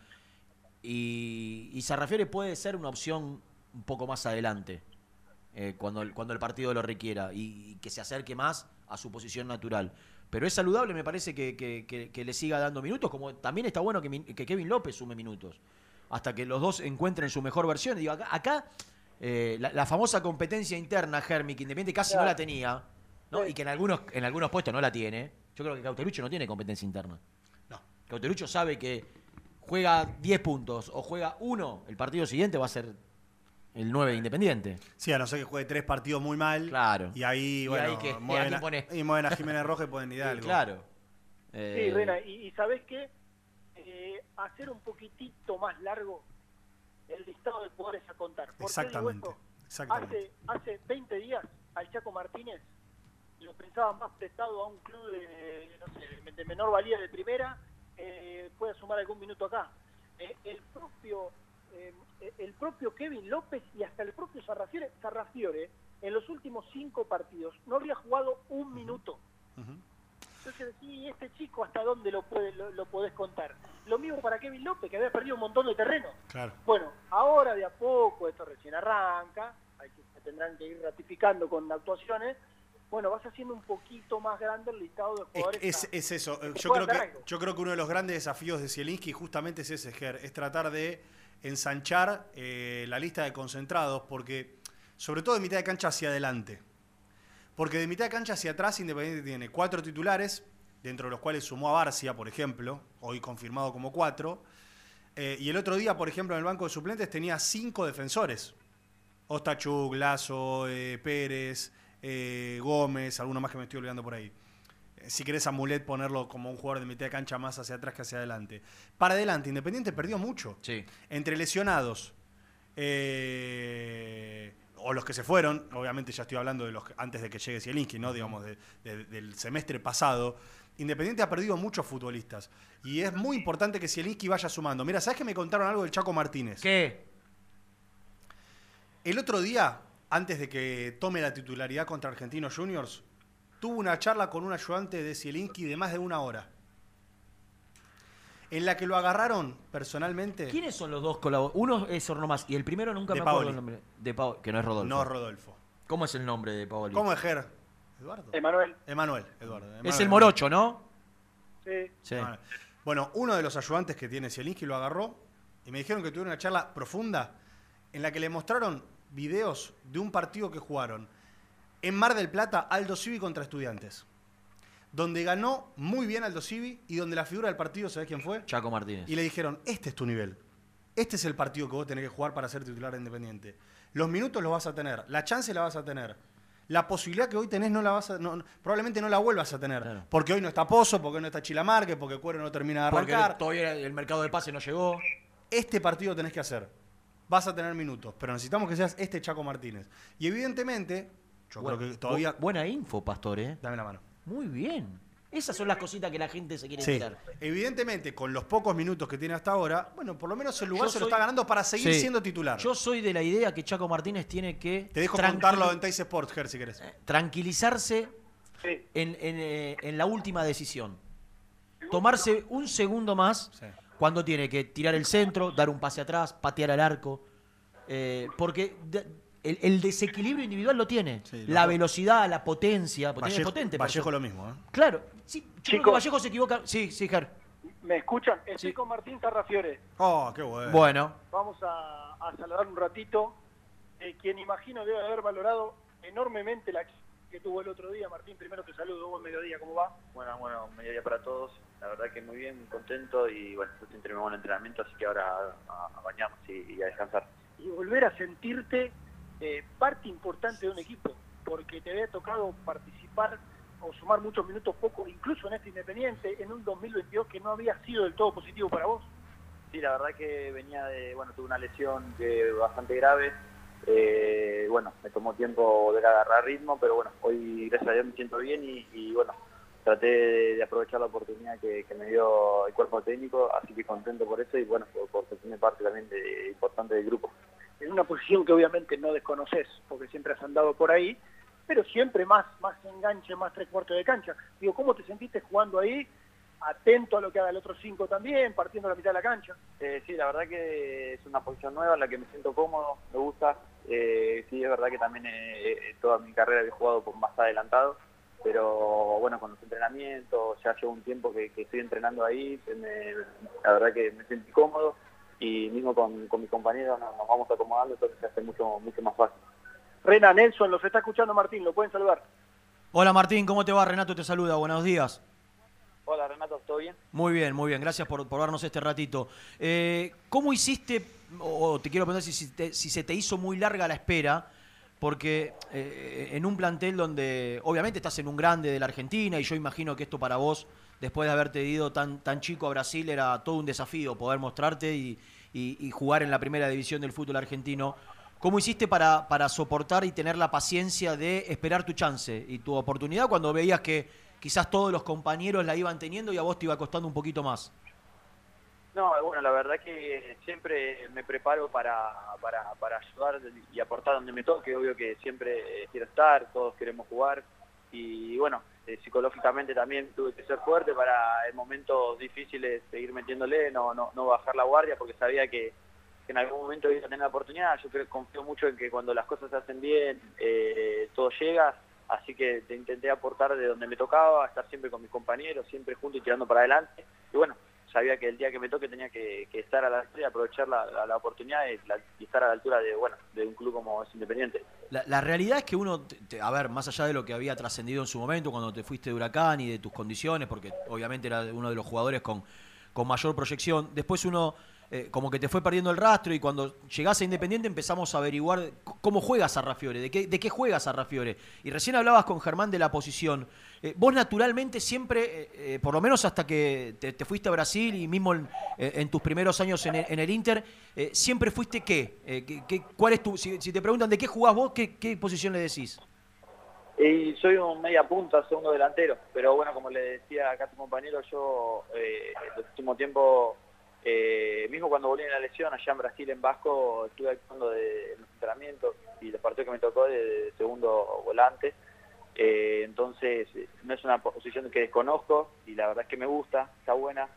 Y, y Sarrafiore puede ser una opción un poco más adelante, eh, cuando, el, cuando el partido lo requiera, y, y que se acerque más a su posición natural. Pero es saludable, me parece, que, que- que- que le siga dando minutos, como también está bueno que, Kevin López sume minutos, hasta que los dos encuentren su mejor versión. Digo, acá, acá, eh, la, la famosa competencia interna, Germi, que Independiente casi no la tenía, ¿no? y que en algunos, en algunos puestos no la tiene. Yo creo que Cauterucho no tiene competencia interna. No. Cauterucho sabe que juega 10 puntos o juega uno, el partido siguiente va a ser el 9 de Independiente. Sí, a no ser que juegue tres partidos muy mal. Claro. Y ahí, Y bueno, ahí que- mueven, ¿a quién a, pone? y mueven a Jiménez Rojas y ponen Hidalgo. Claro. Sí, Eh, Rena, y, y ¿sabés qué? Eh, hacer un poquitito más largo el listado de jugadores a contar. ¿Por qué digo Exactamente. esto? Exactamente. Hace, hace 20 días al Chaco Martínez lo pensaba más prestado a un club de, no sé, de menor valía de primera, eh, puede sumar algún minuto acá. Eh, el propio eh, el propio Kevin López y hasta el propio Sarrafiore, Sarrafiore en los últimos cinco partidos no había jugado un minuto. Entonces, sí, este chico, ¿hasta dónde lo, puede, lo, lo podés contar? Lo mismo para Kevin López, que había perdido un montón de terreno. Claro. Bueno, ahora de a poco, esto recién arranca, hay que, se tendrán que ir ratificando con actuaciones. Bueno, vas haciendo un poquito más grande el listado de Es, jugadores. es- a- es eso. Eh, Yo creo, que, yo creo que uno de los grandes desafíos de Zielinski justamente es ese, Ger, es tratar de ensanchar eh, la lista de concentrados, porque sobre todo de mitad de cancha hacia adelante. Porque de mitad de cancha hacia atrás Independiente tiene cuatro titulares, dentro de los cuales sumó a Barcia, por ejemplo, hoy confirmado como cuatro. Eh, y el otro día, por ejemplo, en el banco de suplentes tenía cinco defensores. Ostachuk, Lazo, eh, Pérez, Gómez, alguno más que me estoy olvidando por ahí. Eh, Si querés a Mulet ponerlo como un jugador de mitad de cancha más hacia atrás que hacia adelante. Para adelante, Independiente perdió mucho. Sí. Entre lesionados, eh, o los que se fueron, obviamente ya estoy hablando de los que- antes de que llegue Zielinski, ¿no? Digamos, de- de- del semestre pasado. Independiente ha perdido muchos futbolistas. Y es muy importante que Zielinski vaya sumando. Mira, ¿sabes que me contaron algo del Chaco Martínez? ¿Qué? El otro día, antes de que tome la titularidad contra Argentinos Juniors, tuvo una charla con un ayudante de Zielinski de más de una hora. En la que lo agarraron personalmente. ¿Quiénes son los dos colaboradores? Uno es Ornomás y el primero nunca De me acuerdo Paoli. el nombre. De Paoli, que no es Rodolfo. No, Rodolfo. ¿Cómo es el nombre de Paoli? ¿Cómo es Ger? ¿Eduardo? Emanuel. Emanuel, Eduardo. Es el morocho, ¿no? Sí. Sí. Bueno, uno de los ayudantes que tiene Zielinski lo agarró y me dijeron que tuvieron una charla profunda en la que le mostraron videos de un partido que jugaron en Mar del Plata Aldo Civi contra Estudiantes. Donde ganó muy bien Aldo Civi y donde la figura del partido, ¿sabés quién fue? Chaco Martínez. Y le dijeron, este es tu nivel. Este es el partido que vos tenés que jugar para ser titular de Independiente. Los minutos los vas a tener, la chance la vas a tener. La posibilidad que hoy tenés no la vas a, no- probablemente no la vuelvas a tener. Porque hoy no está Pozo, porque hoy no está Chilamarque, porque Cuero no termina de Porque arrancar. todavía el mercado de pase no llegó. Este partido tenés que hacer. Vas a tener minutos, pero necesitamos que seas este Chaco Martínez. Y evidentemente, yo Bueno, creo que todavía... bu- Buena info, Pastor, ¿eh? Dame la mano. Muy bien. Esas son las cositas que la gente se quiere Sí. enterar. Evidentemente, con los pocos minutos que tiene hasta ahora, bueno, por lo menos el lugar Yo se lo está ganando para seguir Sí. siendo titular. Yo soy de la idea que Chaco Martínez tiene que Te dejo tranquil- contarlo en Teis Sports, Ger, si querés. tranquilizarse en, en, eh, en la última decisión. Tomarse un segundo más cuando tiene que tirar el centro, dar un pase atrás, patear al arco. Eh, porque de- el, el desequilibrio individual lo tiene. Sí, la velocidad, la potencia. Potencia es Vallejo, potente. Vallejo lo mismo, ¿eh? Claro. Sí, yo creo que Chicos. Vallejo se equivoca. Sí, sí, Ger. ¿Me escuchan? Estoy con Martín Sarrafiore. Oh, qué bueno. Bueno. Vamos a, a saludar un ratito. Eh, quien imagino debe haber valorado enormemente la que tuvo el otro día. Martín, primero te saludo. Buen mediodía, ¿cómo va? Bueno, bueno, mediodía para todos. La verdad que muy bien, muy contento y bueno, justo entre buen entrenamiento, así que ahora a, a bañarnos y, y a descansar. y volver a sentirte eh, parte importante de un equipo, porque te había tocado participar o sumar muchos minutos poco, incluso en este Independiente, en un 2022 que no había sido del todo positivo para vos. Sí, la verdad que venía de, bueno, tuve una lesión que bastante grave. Eh, bueno, me tomó tiempo a agarrar ritmo, pero bueno, hoy gracias a Dios me siento bien y, bueno, traté de, de aprovechar la oportunidad que, que me dio el cuerpo técnico, así que contento por eso y bueno, por, por sentirme parte también de, importante del grupo. En una posición que obviamente no desconoces, porque siempre has andado por ahí, pero siempre más, más enganche, más tres cuartos de cancha. Digo, ¿cómo te sentiste jugando ahí? Atento a lo que haga el otro cinco también, partiendo la mitad de la cancha. Eh, sí, la verdad que es una posición nueva en la que me siento cómodo, me gusta. Eh, sí, es verdad que también eh, eh, toda mi carrera he jugado por más adelantado, pero bueno, con los entrenamientos, ya llevo un tiempo que, estoy entrenando ahí, la verdad que me sentí cómodo y mismo con, con mis compañeros nos, nos vamos acomodando, entonces se hace mucho, mucho más fácil. Rena Nelson, los está escuchando Martín, lo pueden saludar. Hola Martín, ¿cómo te va? Renato te saluda, buenos días. Hola Renato, ¿todo bien? Muy bien, muy bien, gracias por, por darnos este ratito. Eh, ¿Cómo hiciste, o te quiero preguntar si, si te- si se te hizo muy larga la espera? Porque eh, en un plantel donde obviamente estás en un grande de la Argentina y yo imagino que esto para vos, después de haberte ido tan, tan chico a Brasil, era todo un desafío poder mostrarte y, jugar en la primera división del fútbol argentino. ¿Cómo hiciste para, para soportar y tener la paciencia de esperar tu chance y tu oportunidad cuando veías que quizás todos los compañeros la iban teniendo y a vos te iba costando un poquito más? No, bueno, la verdad que siempre me preparo para, para, para ayudar y aportar donde me toque. Obvio que siempre quiero estar, todos queremos jugar. Y bueno, eh, psicológicamente también tuve que ser fuerte para en momentos difíciles seguir metiéndole, no, no, no bajar la guardia porque sabía que, que en algún momento iba a tener la oportunidad. Yo creo, confío mucho en que cuando las cosas se hacen bien, eh, todo llega. Así que te intenté aportar de donde me tocaba, estar siempre con mis compañeros, siempre juntos y tirando para adelante. Y bueno, sabía que el día que me toque tenía que, estar a la altura y aprovechar la, la- oportunidad y, estar a la altura de bueno de un club como es Independiente. La, realidad es que uno, a ver, más allá de lo que había trascendido en su momento cuando te fuiste de Huracán y de tus condiciones, porque obviamente era uno de los jugadores con, con mayor proyección, después uno eh, como que te fue perdiendo el rastro y cuando llegás a Independiente empezamos a averiguar cómo juegas a Rafiore, de qué, de qué juegas a Rafiore. Y recién hablabas con Germán de la posición. Eh, vos naturalmente siempre, eh, por lo menos hasta que te, te fuiste a Brasil y mismo en, tus primeros años en el, Inter, siempre fuiste qué? ¿qué- ¿Cuál es tu, si, te preguntan de qué jugás vos, qué, qué posición le decís? Y soy un media punta, segundo delantero, pero bueno, como le decía acá a tu compañero, yo el último tiempo, eh, mismo cuando volví en la lesión allá en Brasil, en Vasco, estuve actuando de, en los entrenamientos y el partido que me tocó de, de segundo volante. Eh, entonces, eh, no es una posición que desconozco y la verdad es que me gusta, está buena.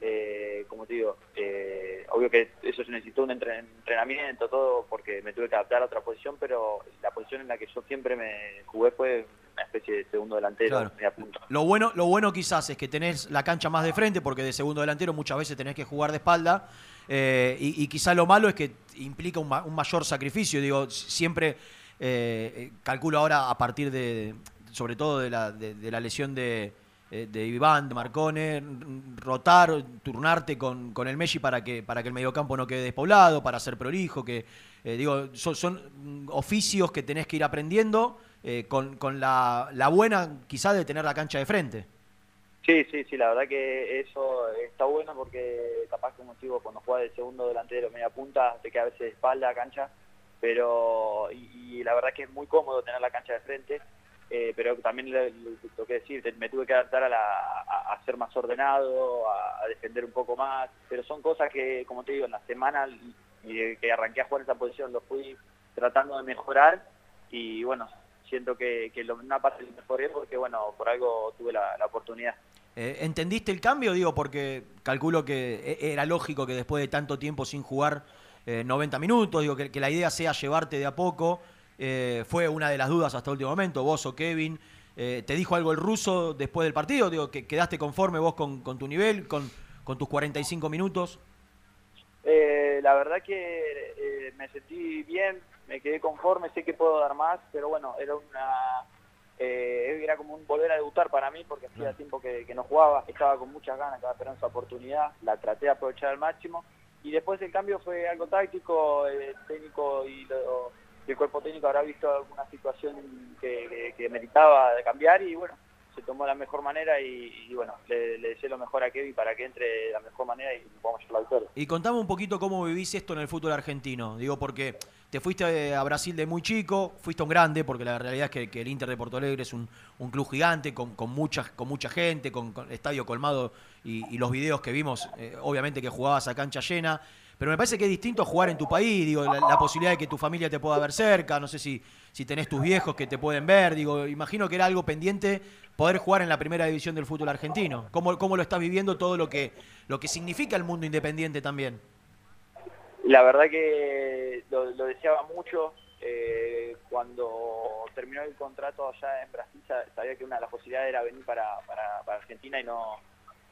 Eh, como te digo, eh, obvio que eso se necesitó un entre- entrenamiento, todo, porque me tuve que adaptar a otra posición, pero la posición en la que yo siempre me jugué fue una especie de segundo delantero, Claro. punta. Lo bueno, lo bueno quizás es que tenés la cancha más de frente, porque de segundo delantero muchas veces tenés que jugar de espalda. eh, y, y quizá lo malo es que implica un, ma- un mayor sacrificio. Digo, siempre eh, eh, calculo ahora a partir de, sobre todo de la, de, de la lesión de, eh, de Iván, de Marcone, rotar, turnarte con, con el Messi para que, para que el mediocampo no quede despoblado, para ser prolijo, que eh, digo, son, son mm, oficios que tenés que ir aprendiendo eh, con, con la, la buena quizá de tener la cancha de frente. Sí, sí, sí, la verdad que eso está bueno porque capaz como digo, cuando juegas de segundo delantero, media punta, te queda a veces de espalda a cancha, pero y, y la verdad que es muy cómodo tener la cancha de frente, eh, pero también le tengo que decir, me tuve que adaptar a, la, a, ser más ordenado, a, defender un poco más, pero son cosas que, como te digo, en la semana y de que arranqué a jugar esa posición lo fui tratando de mejorar y bueno, siento que, que lo- una parte lo mejoré porque bueno, por algo tuve la, la oportunidad. Eh, ¿Entendiste el cambio? Digo, porque calculo que e- era lógico que después de tanto tiempo sin jugar eh, 90 minutos, digo, que, que la idea sea llevarte de a poco. Eh, fue una de las dudas hasta el último momento, vos o Kevin. Eh, ¿Te dijo algo el ruso después del partido? Digo, que quedaste conforme vos con, con tu nivel, con, con tus 45 minutos. Eh, la verdad que eh, me sentí bien, me quedé conforme, sé que puedo dar más, pero bueno, era una eh, era como un volver a debutar para mí porque hacía tiempo que, que no jugaba, estaba con muchas ganas, estaba esperando esa oportunidad, la traté de aprovechar al máximo. Y después el cambio fue algo táctico, el técnico y lo- el cuerpo técnico habrá visto alguna situación que, que- que meritaba de cambiar y bueno, se tomó la mejor manera y, bueno, le, le deseé lo mejor a Kevin para que entre de la mejor manera y vamos a llevar la victoria. Y contame un poquito cómo vivís esto en el fútbol argentino. Digo, porque te fuiste a Brasil de muy chico, fuiste un grande, porque la realidad es que, el Inter de Porto Alegre es un, un club gigante, con, con, mucha, con mucha gente, con, con estadio colmado y, los videos que vimos, eh, obviamente que jugabas a cancha llena. Pero me parece que es distinto jugar en tu país, digo, la, la posibilidad de que tu familia te pueda ver cerca, no sé si, si tenés tus viejos que te pueden ver, digo, imagino que era algo pendiente poder jugar en la primera división del fútbol argentino. ¿Cómo, cómo lo estás viviendo todo lo que, lo que significa el mundo independiente también? La verdad que lo, deseaba mucho. eh, cuando terminó el contrato allá en Brasil sa- sabía que una de las posibilidades era venir para, para, para Argentina y no,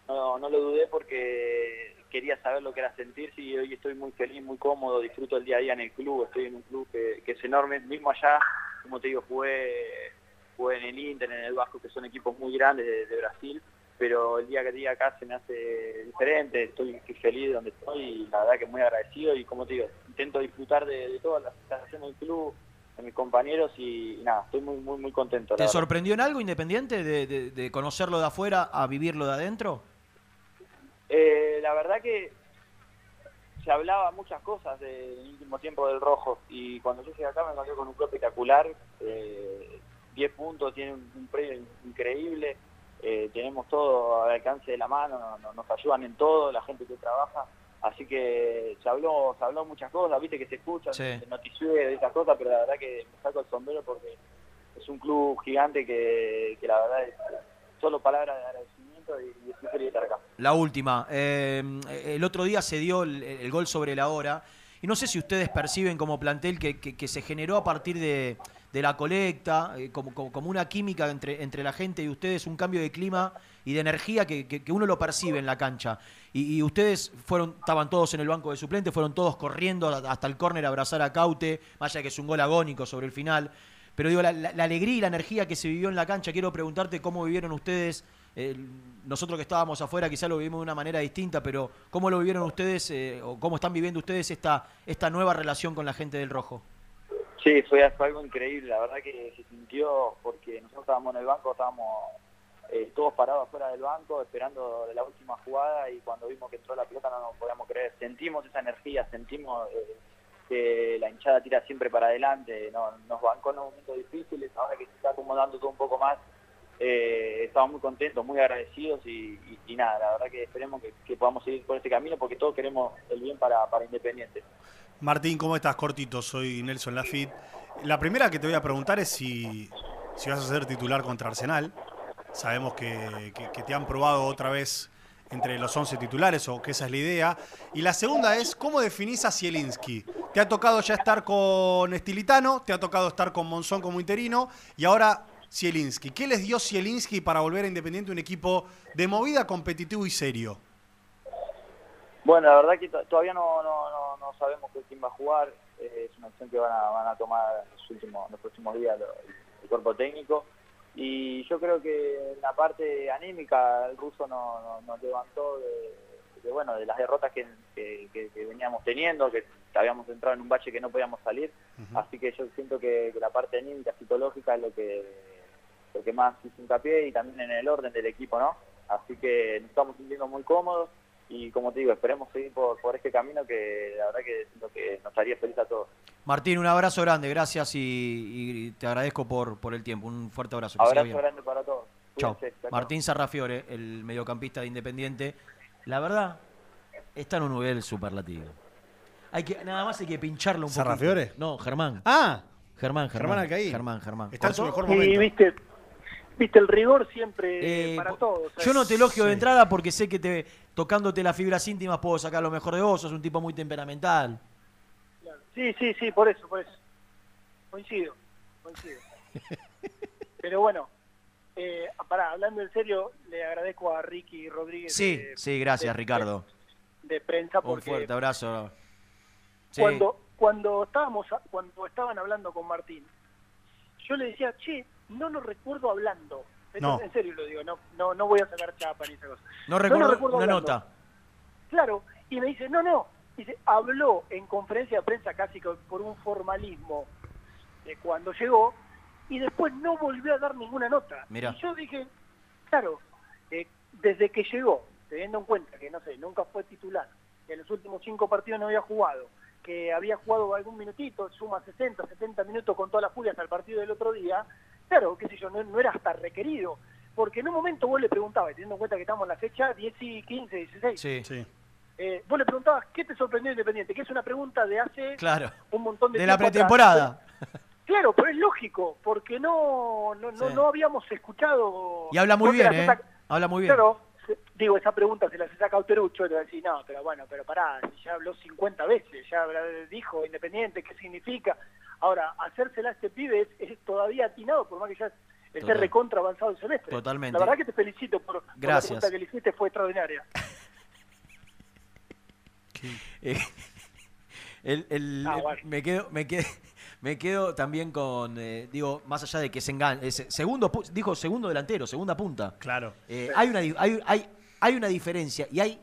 no, no lo dudé porque quería saber lo que era sentirse y hoy estoy muy feliz, muy cómodo, disfruto el día a día en el club, estoy en un club que es enorme, mismo allá, como te digo, jugué, jugué en el Inter, en el Vasco, que son equipos muy grandes de, de Brasil, pero el día que día acá se me hace diferente, estoy, estoy feliz de donde estoy y la verdad que muy agradecido y como te digo, intento disfrutar de, de todas las instalaciones del club, de mis compañeros y, y nada, estoy muy muy muy contento. ¿Te sorprendió en algo Independiente de, de- de conocerlo de afuera a vivirlo de adentro? Eh, la verdad que se hablaba muchas cosas del último tiempo del rojo y cuando yo llegué acá me encontré con un club espectacular, eh, 10 puntos, tiene un, un premio increíble, eh, tenemos todo al alcance de la mano, no- no- nos ayudan en todo, la gente que trabaja, así que se habló, se habló muchas cosas, viste que se escuchan, Sí. se noticié de esas cosas, pero la verdad que me saco el sombrero porque es un club gigante que, que la verdad es solo palabras de agradecimiento y, y estoy feliz de estar acá. La última. eh, el otro día se dio el, el gol sobre la hora. Y no sé si ustedes perciben como plantel que, que- que se generó a partir de, de la colecta, eh, como, como, como una química entre, entre la gente y ustedes, un cambio de clima y de energía que, que- uno lo percibe en la cancha. Y, ustedes fueron, estaban todos en el banco de suplentes, fueron todos corriendo hasta el córner a abrazar a Caute, más allá que es un gol agónico sobre el final. Pero digo, la, alegría y la energía que se vivió en la cancha, quiero preguntarte cómo vivieron ustedes. eh, nosotros que estábamos afuera quizá lo vivimos de una manera distinta, pero ¿cómo lo vivieron ustedes eh, o cómo están viviendo ustedes esta, esta nueva relación con la gente del Rojo? Sí, fue, algo increíble, la verdad que se sintió porque nosotros estábamos en el banco, estábamos eh, todos parados afuera del banco esperando la última jugada y cuando vimos que entró la pelota no nos podíamos creer, sentimos esa energía, sentimos eh, que la hinchada tira siempre para adelante, no, nos bancó en momentos difíciles, ahora que se está acomodando todo un poco más, eh, estamos muy contentos, muy agradecidos y nada, la verdad que esperemos que, que podamos seguir por este camino porque todos queremos el bien para, para Independiente. Martín, ¿cómo estás? Cortito, soy Nelson Lafitte. La primera que te voy a preguntar es si, si vas a ser titular contra Arsenal. Sabemos que, que- te han probado otra vez entre los 11 titulares o que esa es la idea. Y la segunda es, ¿cómo definís a Zielinski? Te ha tocado ya estar con Estilitano, te ha tocado estar con Monzón como interino y ahora Zielinski. ¿Qué les dio Zielinski para volver a Independiente un equipo de movida, competitivo y serio? Bueno, la verdad que to- todavía no, no, no, no sabemos qué quién va a jugar. Eh, es una opción que van a, van a tomar en los, últimos, los próximos días lo- el cuerpo técnico. Y yo creo que en la parte anímica el ruso nos no, nos levantó de, de, bueno, de las derrotas que, que- que- que veníamos teniendo, que habíamos entrado en un bache que no podíamos salir. Así que yo siento que, que la parte anímica, psicológica es lo que, lo que más hizo hincapié y también en el orden del equipo, ¿no? Así que nos estamos sintiendo muy cómodos y como te digo, esperemos seguir por, por este camino que la verdad que es lo que nos haría feliz a todos. Martín, un abrazo grande, gracias y, y te agradezco por, por el tiempo. Un fuerte abrazo. que Abrazo bien. grande para todos. Chao. Martín Sarrafiore, el mediocampista de Independiente. La verdad, está en un nivel superlativo. Hay que, nada más hay que pincharlo un poco. ¿Sarrafiore? No, Germán. Ah, Germán, Germán. Germán Alcaín. Germán, Germán. Está en su mejor momento. Y viste, viste el rigor siempre Eh, para todos. Yo no te elogio de entrada porque sé que te tocándote las fibras íntimas puedo sacar lo mejor de vos. Sos un tipo muy temperamental. Sí, sí, sí, por eso, por eso. Coincido, coincido. Pero bueno, eh, pará, hablando en serio, le agradezco a Ricky Rodríguez Sí, de, sí, gracias, de- Ricardo. de prensa Un porque fuerte abrazo. Sí. cuando cuando estábamos cuando estaban hablando con Martín, yo le decía, che, no lo recuerdo hablando. Esto No. En serio lo digo, no, no, no voy a sacar chapa ni esa cosa. No recuerdo recuerdo una hablando. nota. Claro, y me dice, no, no, dice, habló en conferencia de prensa casi por un formalismo de cuando llegó y después no volvió a dar ninguna nota. Mirá. Y yo dije, claro, eh, desde que llegó, teniendo en cuenta que, no sé, nunca fue titular, que en los últimos cinco partidos no había jugado, que había jugado algún minutito, suma 60, 70 minutos con toda la furia hasta el partido del otro día, claro, qué sé yo, no, no era hasta requerido. Porque en un momento vos le preguntabas, teniendo en cuenta que estamos en la fecha 10 y 15, 16, Sí. sí. eh, vos le preguntabas, ¿qué te sorprendió Independiente? Que es una pregunta de hace Claro. un montón de De la atrás. pretemporada. Claro, pero es lógico, porque no no, no, Sí. no habíamos escuchado... Y habla muy bien, ¿eh? Habla muy bien. Claro, se- digo, esa pregunta se la haces a Cauterucho y te va a decir, no, pero bueno, pero pará, ya habló 50 veces, ya dijo Independiente, qué significa. Ahora, hacérsela a este pibe es, es todavía atinado, por más que ya esté Total. recontra avanzado el semestre. Totalmente. La verdad que te felicito por, por la pregunta que le hiciste, fue extraordinaria. Eh, el- el- Ah, eh, bueno. me quedo, me quedo, me quedo también con, eh, digo, más allá de que se engan ese- segundo, pu- dijo segundo delantero, segunda punta. Claro. Eh, hay, una, hay, hay, hay una diferencia y hay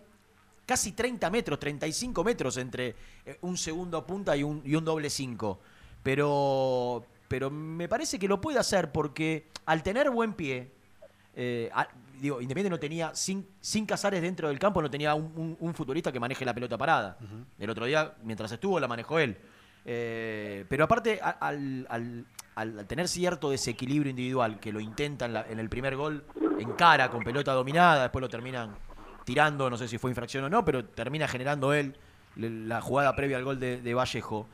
casi 30 metros, 35 metros entre eh, un segundo punta y un, y un doble 5. Pero, pero me parece que lo puede hacer porque al tener buen pie, eh, a- digo, Independiente no tenía, sin, sin Casares dentro del campo, no tenía un, un- un futbolista que maneje la pelota parada. El otro día, mientras estuvo, la manejó él. Eh, pero aparte, al, al- al- tener cierto desequilibrio individual, que lo intenta en, el primer gol, en cara, con pelota dominada, después lo terminan tirando, no sé si fue infracción o no, pero termina generando él la jugada previa al gol de, de Vallejo.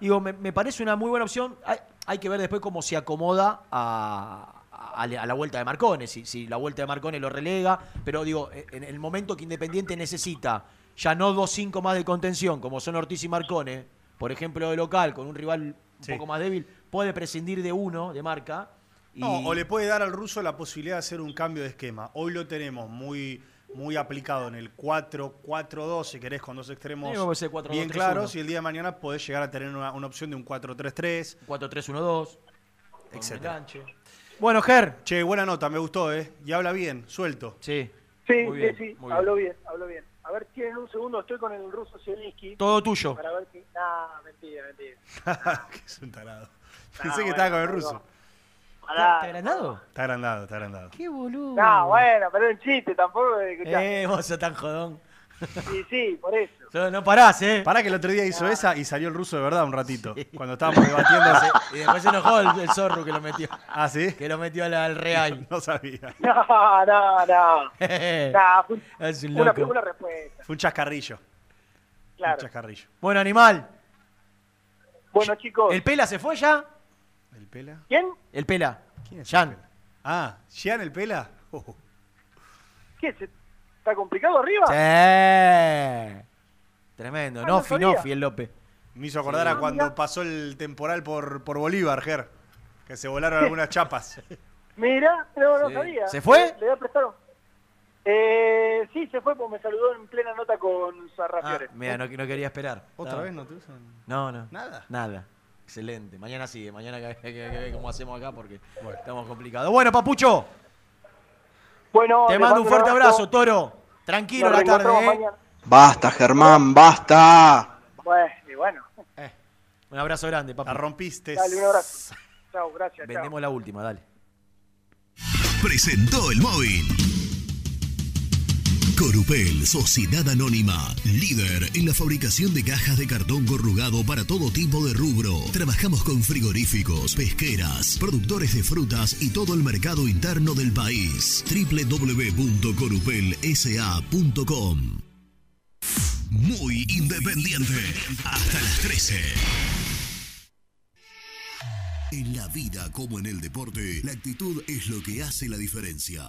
Digo, me, me parece una muy buena opción. Hay, hay que ver después cómo se acomoda a, a- a la vuelta de Marcone, si, si la vuelta de Marcone lo relega, pero digo, en el momento que Independiente necesita ya no dos cinco más de contención, como son Ortiz y Marcone, por ejemplo de local, con un rival un Sí. poco más débil, puede prescindir de uno, de marca. Y, No, o le puede dar al ruso la posibilidad de hacer un cambio de esquema. Hoy lo tenemos muy, muy aplicado en el 4-4-2, si querés, con dos extremos Sí, puede ser 4-2-3-1. bien claros. Y el día de mañana podés llegar a tener una, una opción de un 4-3-3. 4-3-1-2. Etcétera. enganche. Bueno, Ger. Che, buena nota, me gustó, ¿eh? Y habla bien, suelto. Sí. Sí, Muy bien, sí, sí, muy habló bien. habló bien. A ver, tienen un segundo, estoy con el ruso Zielinski. Todo tuyo. Para ver si... Nah, mentira, mentira. que es un tarado. Ah, Pensé que bueno, estaba con el perdón. ruso. Pará. agrandado? Está agrandado, está agrandado. Qué boludo. No, bueno, pero es un chiste, tampoco Eh, vos sos tan jodón. Sí, sí, por eso. No, no parás, ¿eh? Pará que el otro día hizo esa y salió el ruso de verdad un ratito. Cuando estábamos debatiendo. Y después se enojó el, el zorro que lo metió. Ah, ¿sí? Que lo metió al, al Real. No sabía. No, no, no. Nah, fue es un una, loco. una respuesta, Fue un chascarrillo. claro. Un chascarrillo. Bueno, animal. Bueno, chicos. ¿El Pela se fue ya? ¿El Pela? ¿Quién? El Pela. ¿Quién es Jan. Ah, ¿Gian el Pela? Oh. ¿Qué? ¿Se- ¿Está complicado arriba? Sí. Tremendo. Ah, no, no. Nofi, el López. Me hizo acordar a Ah, cuando mirá. pasó el temporal por, por Bolívar, Ger. Que se volaron algunas chapas. Mira, no, no Sí. sabía. ¿Se fue? Le, voy a prestar un- Eh, sí, se fue porque me saludó en plena nota con Ah, Sarrafiore. mira, no, no quería esperar. ¿Otra No. vez no te usan? No, no. Nada. Nada. Excelente. Mañana sigue. Mañana que, que- que- que ver cómo hacemos acá porque estamos complicados. Bueno, Papucho. Bueno, Te mando un fuerte abrazo, Toro. Tranquilo la tarde, ¿eh? mañana. Basta, Germán, basta. Bueno, y bueno. Un abrazo grande, papu. La rompiste. Dale, un abrazo. Chao, gracias. chao. Vendemos la última, dale. Presentó el móvil. Corupel, Sociedad Anónima, líder en la fabricación de cajas de cartón corrugado para todo tipo de rubro. Trabajamos con frigoríficos, pesqueras, productores de frutas y todo el mercado interno del país. www.corupelsa.com Muy independiente. Hasta las 13. En la vida como en el deporte, la actitud es lo que hace la diferencia.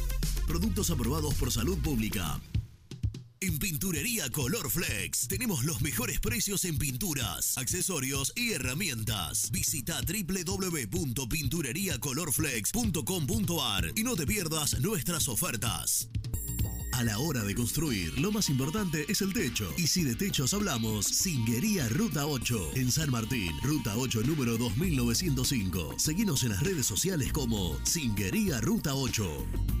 Productos aprobados por salud pública. En Pinturería Color Flex tenemos los mejores precios en pinturas, accesorios y herramientas. Visita www.pintureriacolorflex.com.ar y no te pierdas nuestras ofertas. A la hora de construir, lo más importante es el techo. Y si de techos hablamos, Singuería Ruta 8. En San Martín, Ruta 8 número 2905. Seguinos en las redes sociales como Singuería Ruta 8.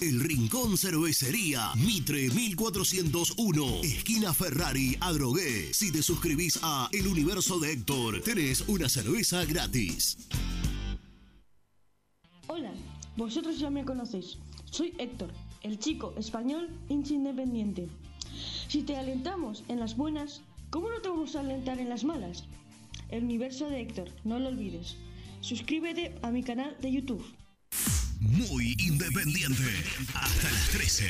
El Rincón Cervecería, Mitre 1401, esquina Ferrari, Adrogué. Si te suscribís a El Universo de Héctor, tenés una cerveza gratis. Hola, vosotros ya me conocéis. Soy Héctor, el chico español hincha independiente. Si te alentamos en las buenas, ¿cómo no te vamos a alentar en las malas? El universo de Héctor, no lo olvides. Suscríbete a mi canal de YouTube. Muy independiente. Hasta las 13.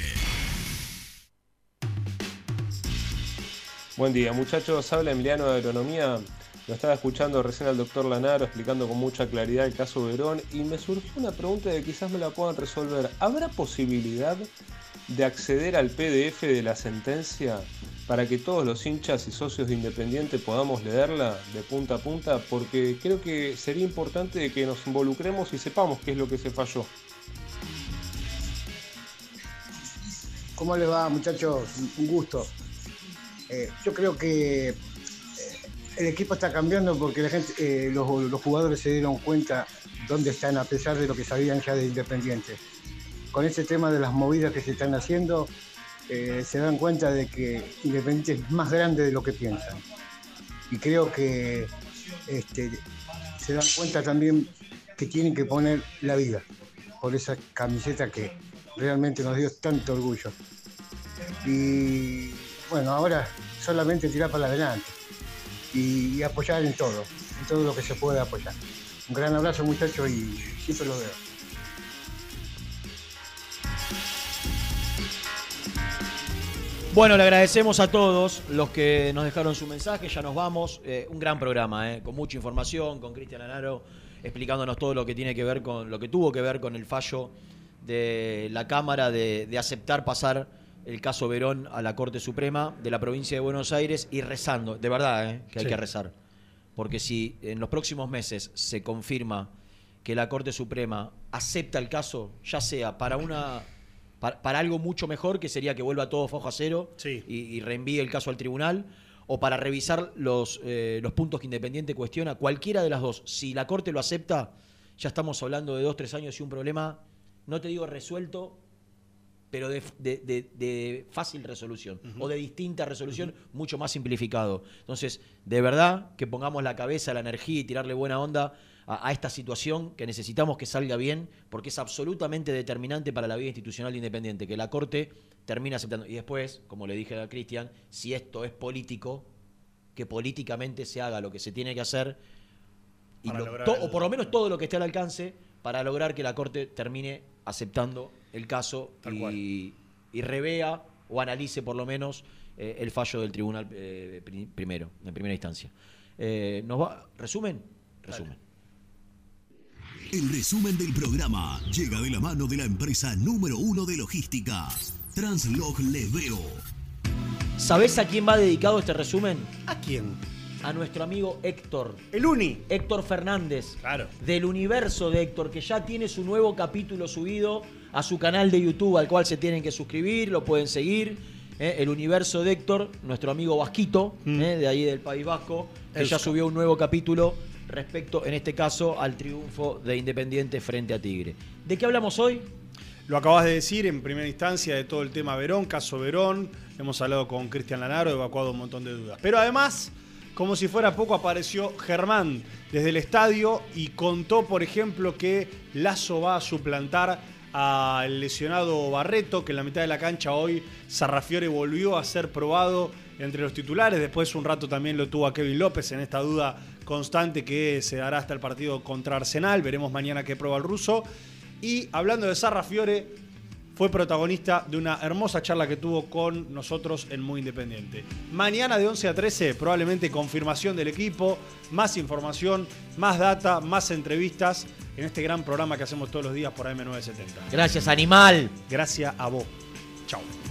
Buen día, muchachos. Habla Emiliano de Agronomía. Lo estaba escuchando recién al doctor Lanaro explicando con mucha claridad el caso Verón y me surgió una pregunta que quizás me la puedan resolver. ¿Habrá posibilidad de acceder al PDF de la sentencia para que todos los hinchas y socios de Independiente podamos leerla de punta a punta? Porque creo que sería importante que nos involucremos y sepamos qué es lo que se falló. ¿Cómo les va, muchachos? Un gusto. Eh, yo creo que eh, el equipo está cambiando porque eh, los, los jugadores se dieron cuenta dónde están a pesar de lo que sabían ya de Independiente. Con ese tema de las movidas que se están haciendo, eh, se dan cuenta de que Independiente es más grande de lo que piensan. Y creo que este, se dan cuenta también que tienen que poner la vida por esa camiseta que realmente nos dio tanto orgullo. Y bueno, ahora solamente tirar para adelante y, y apoyar en todo, en todo lo que se puede apoyar. Un gran abrazo muchachos y siempre lo veo. Bueno, le agradecemos a todos los que nos dejaron su mensaje, ya nos vamos. Eh, un gran programa, eh, con mucha información, con Cristian Anaro explicándonos todo lo que tiene que ver con lo que tuvo que ver con el fallo de la Cámara de, de aceptar pasar el caso Verón a la Corte Suprema de la provincia de Buenos Aires y rezando, de verdad, eh, que hay Sí. que rezar. Porque si en los próximos meses se confirma que la Corte Suprema acepta el caso, ya sea para una para, para algo mucho mejor, que sería que vuelva todo fojo a cero y, y reenvíe el caso al tribunal, o para revisar los, eh, los puntos que Independiente cuestiona, cualquiera de las dos. Si la Corte lo acepta, ya estamos hablando de dos, tres años y un problema, no te digo resuelto, pero de, de- de- de fácil resolución o de distinta resolución, mucho más simplificado. Entonces, de verdad que pongamos la cabeza, la energía y tirarle buena onda a, a esta situación que necesitamos que salga bien, porque es absolutamente determinante para la vida institucional independiente, que la Corte termine aceptando. Y después, como le dije a Cristian, si esto es político, que políticamente se haga lo que se tiene que hacer, y Para lo- lograr to- el- o por lo menos todo lo que esté al alcance, para lograr que la Corte termine aceptando el caso y, y revea o analice por lo menos eh, el fallo del tribunal eh, pri- primero, en primera instancia. Eh, ¿Nos va? ¿Resumen? Resumen. El resumen del programa llega de la mano de la empresa número uno de logística, Translog Leveo. ¿Sabés a quién va dedicado este resumen? ¿A quién? A nuestro amigo Héctor. El Uni. Héctor Fernández. Claro. Del universo de Héctor, que ya tiene su nuevo capítulo subido a su canal de YouTube, al cual se tienen que suscribir, lo pueden seguir. ¿eh? El universo de Héctor, nuestro amigo Vasquito, ¿eh? de ahí del País Vasco, que ya subió un nuevo capítulo respecto, en este caso, al triunfo de Independiente frente a Tigre. ¿De qué hablamos hoy? Lo acabas de decir en primera instancia de todo el tema Verón, caso Verón. Hemos hablado con Cristian Lanaro, evacuado un montón de dudas. Pero además, como si fuera poco, apareció Germán desde el estadio y contó, por ejemplo, que Lazo va a suplantar al lesionado Barreto, que en la mitad de la cancha hoy Sarrafiore volvió a ser probado entre los titulares. Después un rato también lo tuvo a Kevin López en esta duda constante que se dará hasta el partido contra Arsenal. Veremos mañana qué prueba el ruso. Y hablando de Sarrafiore, fue protagonista de una hermosa charla que tuvo con nosotros en Muy Independiente. Mañana de 11 a 13, probablemente confirmación del equipo, más información, más data, más entrevistas en este gran programa que hacemos todos los días por AM970. Gracias, animal. Gracias a vos. Chao.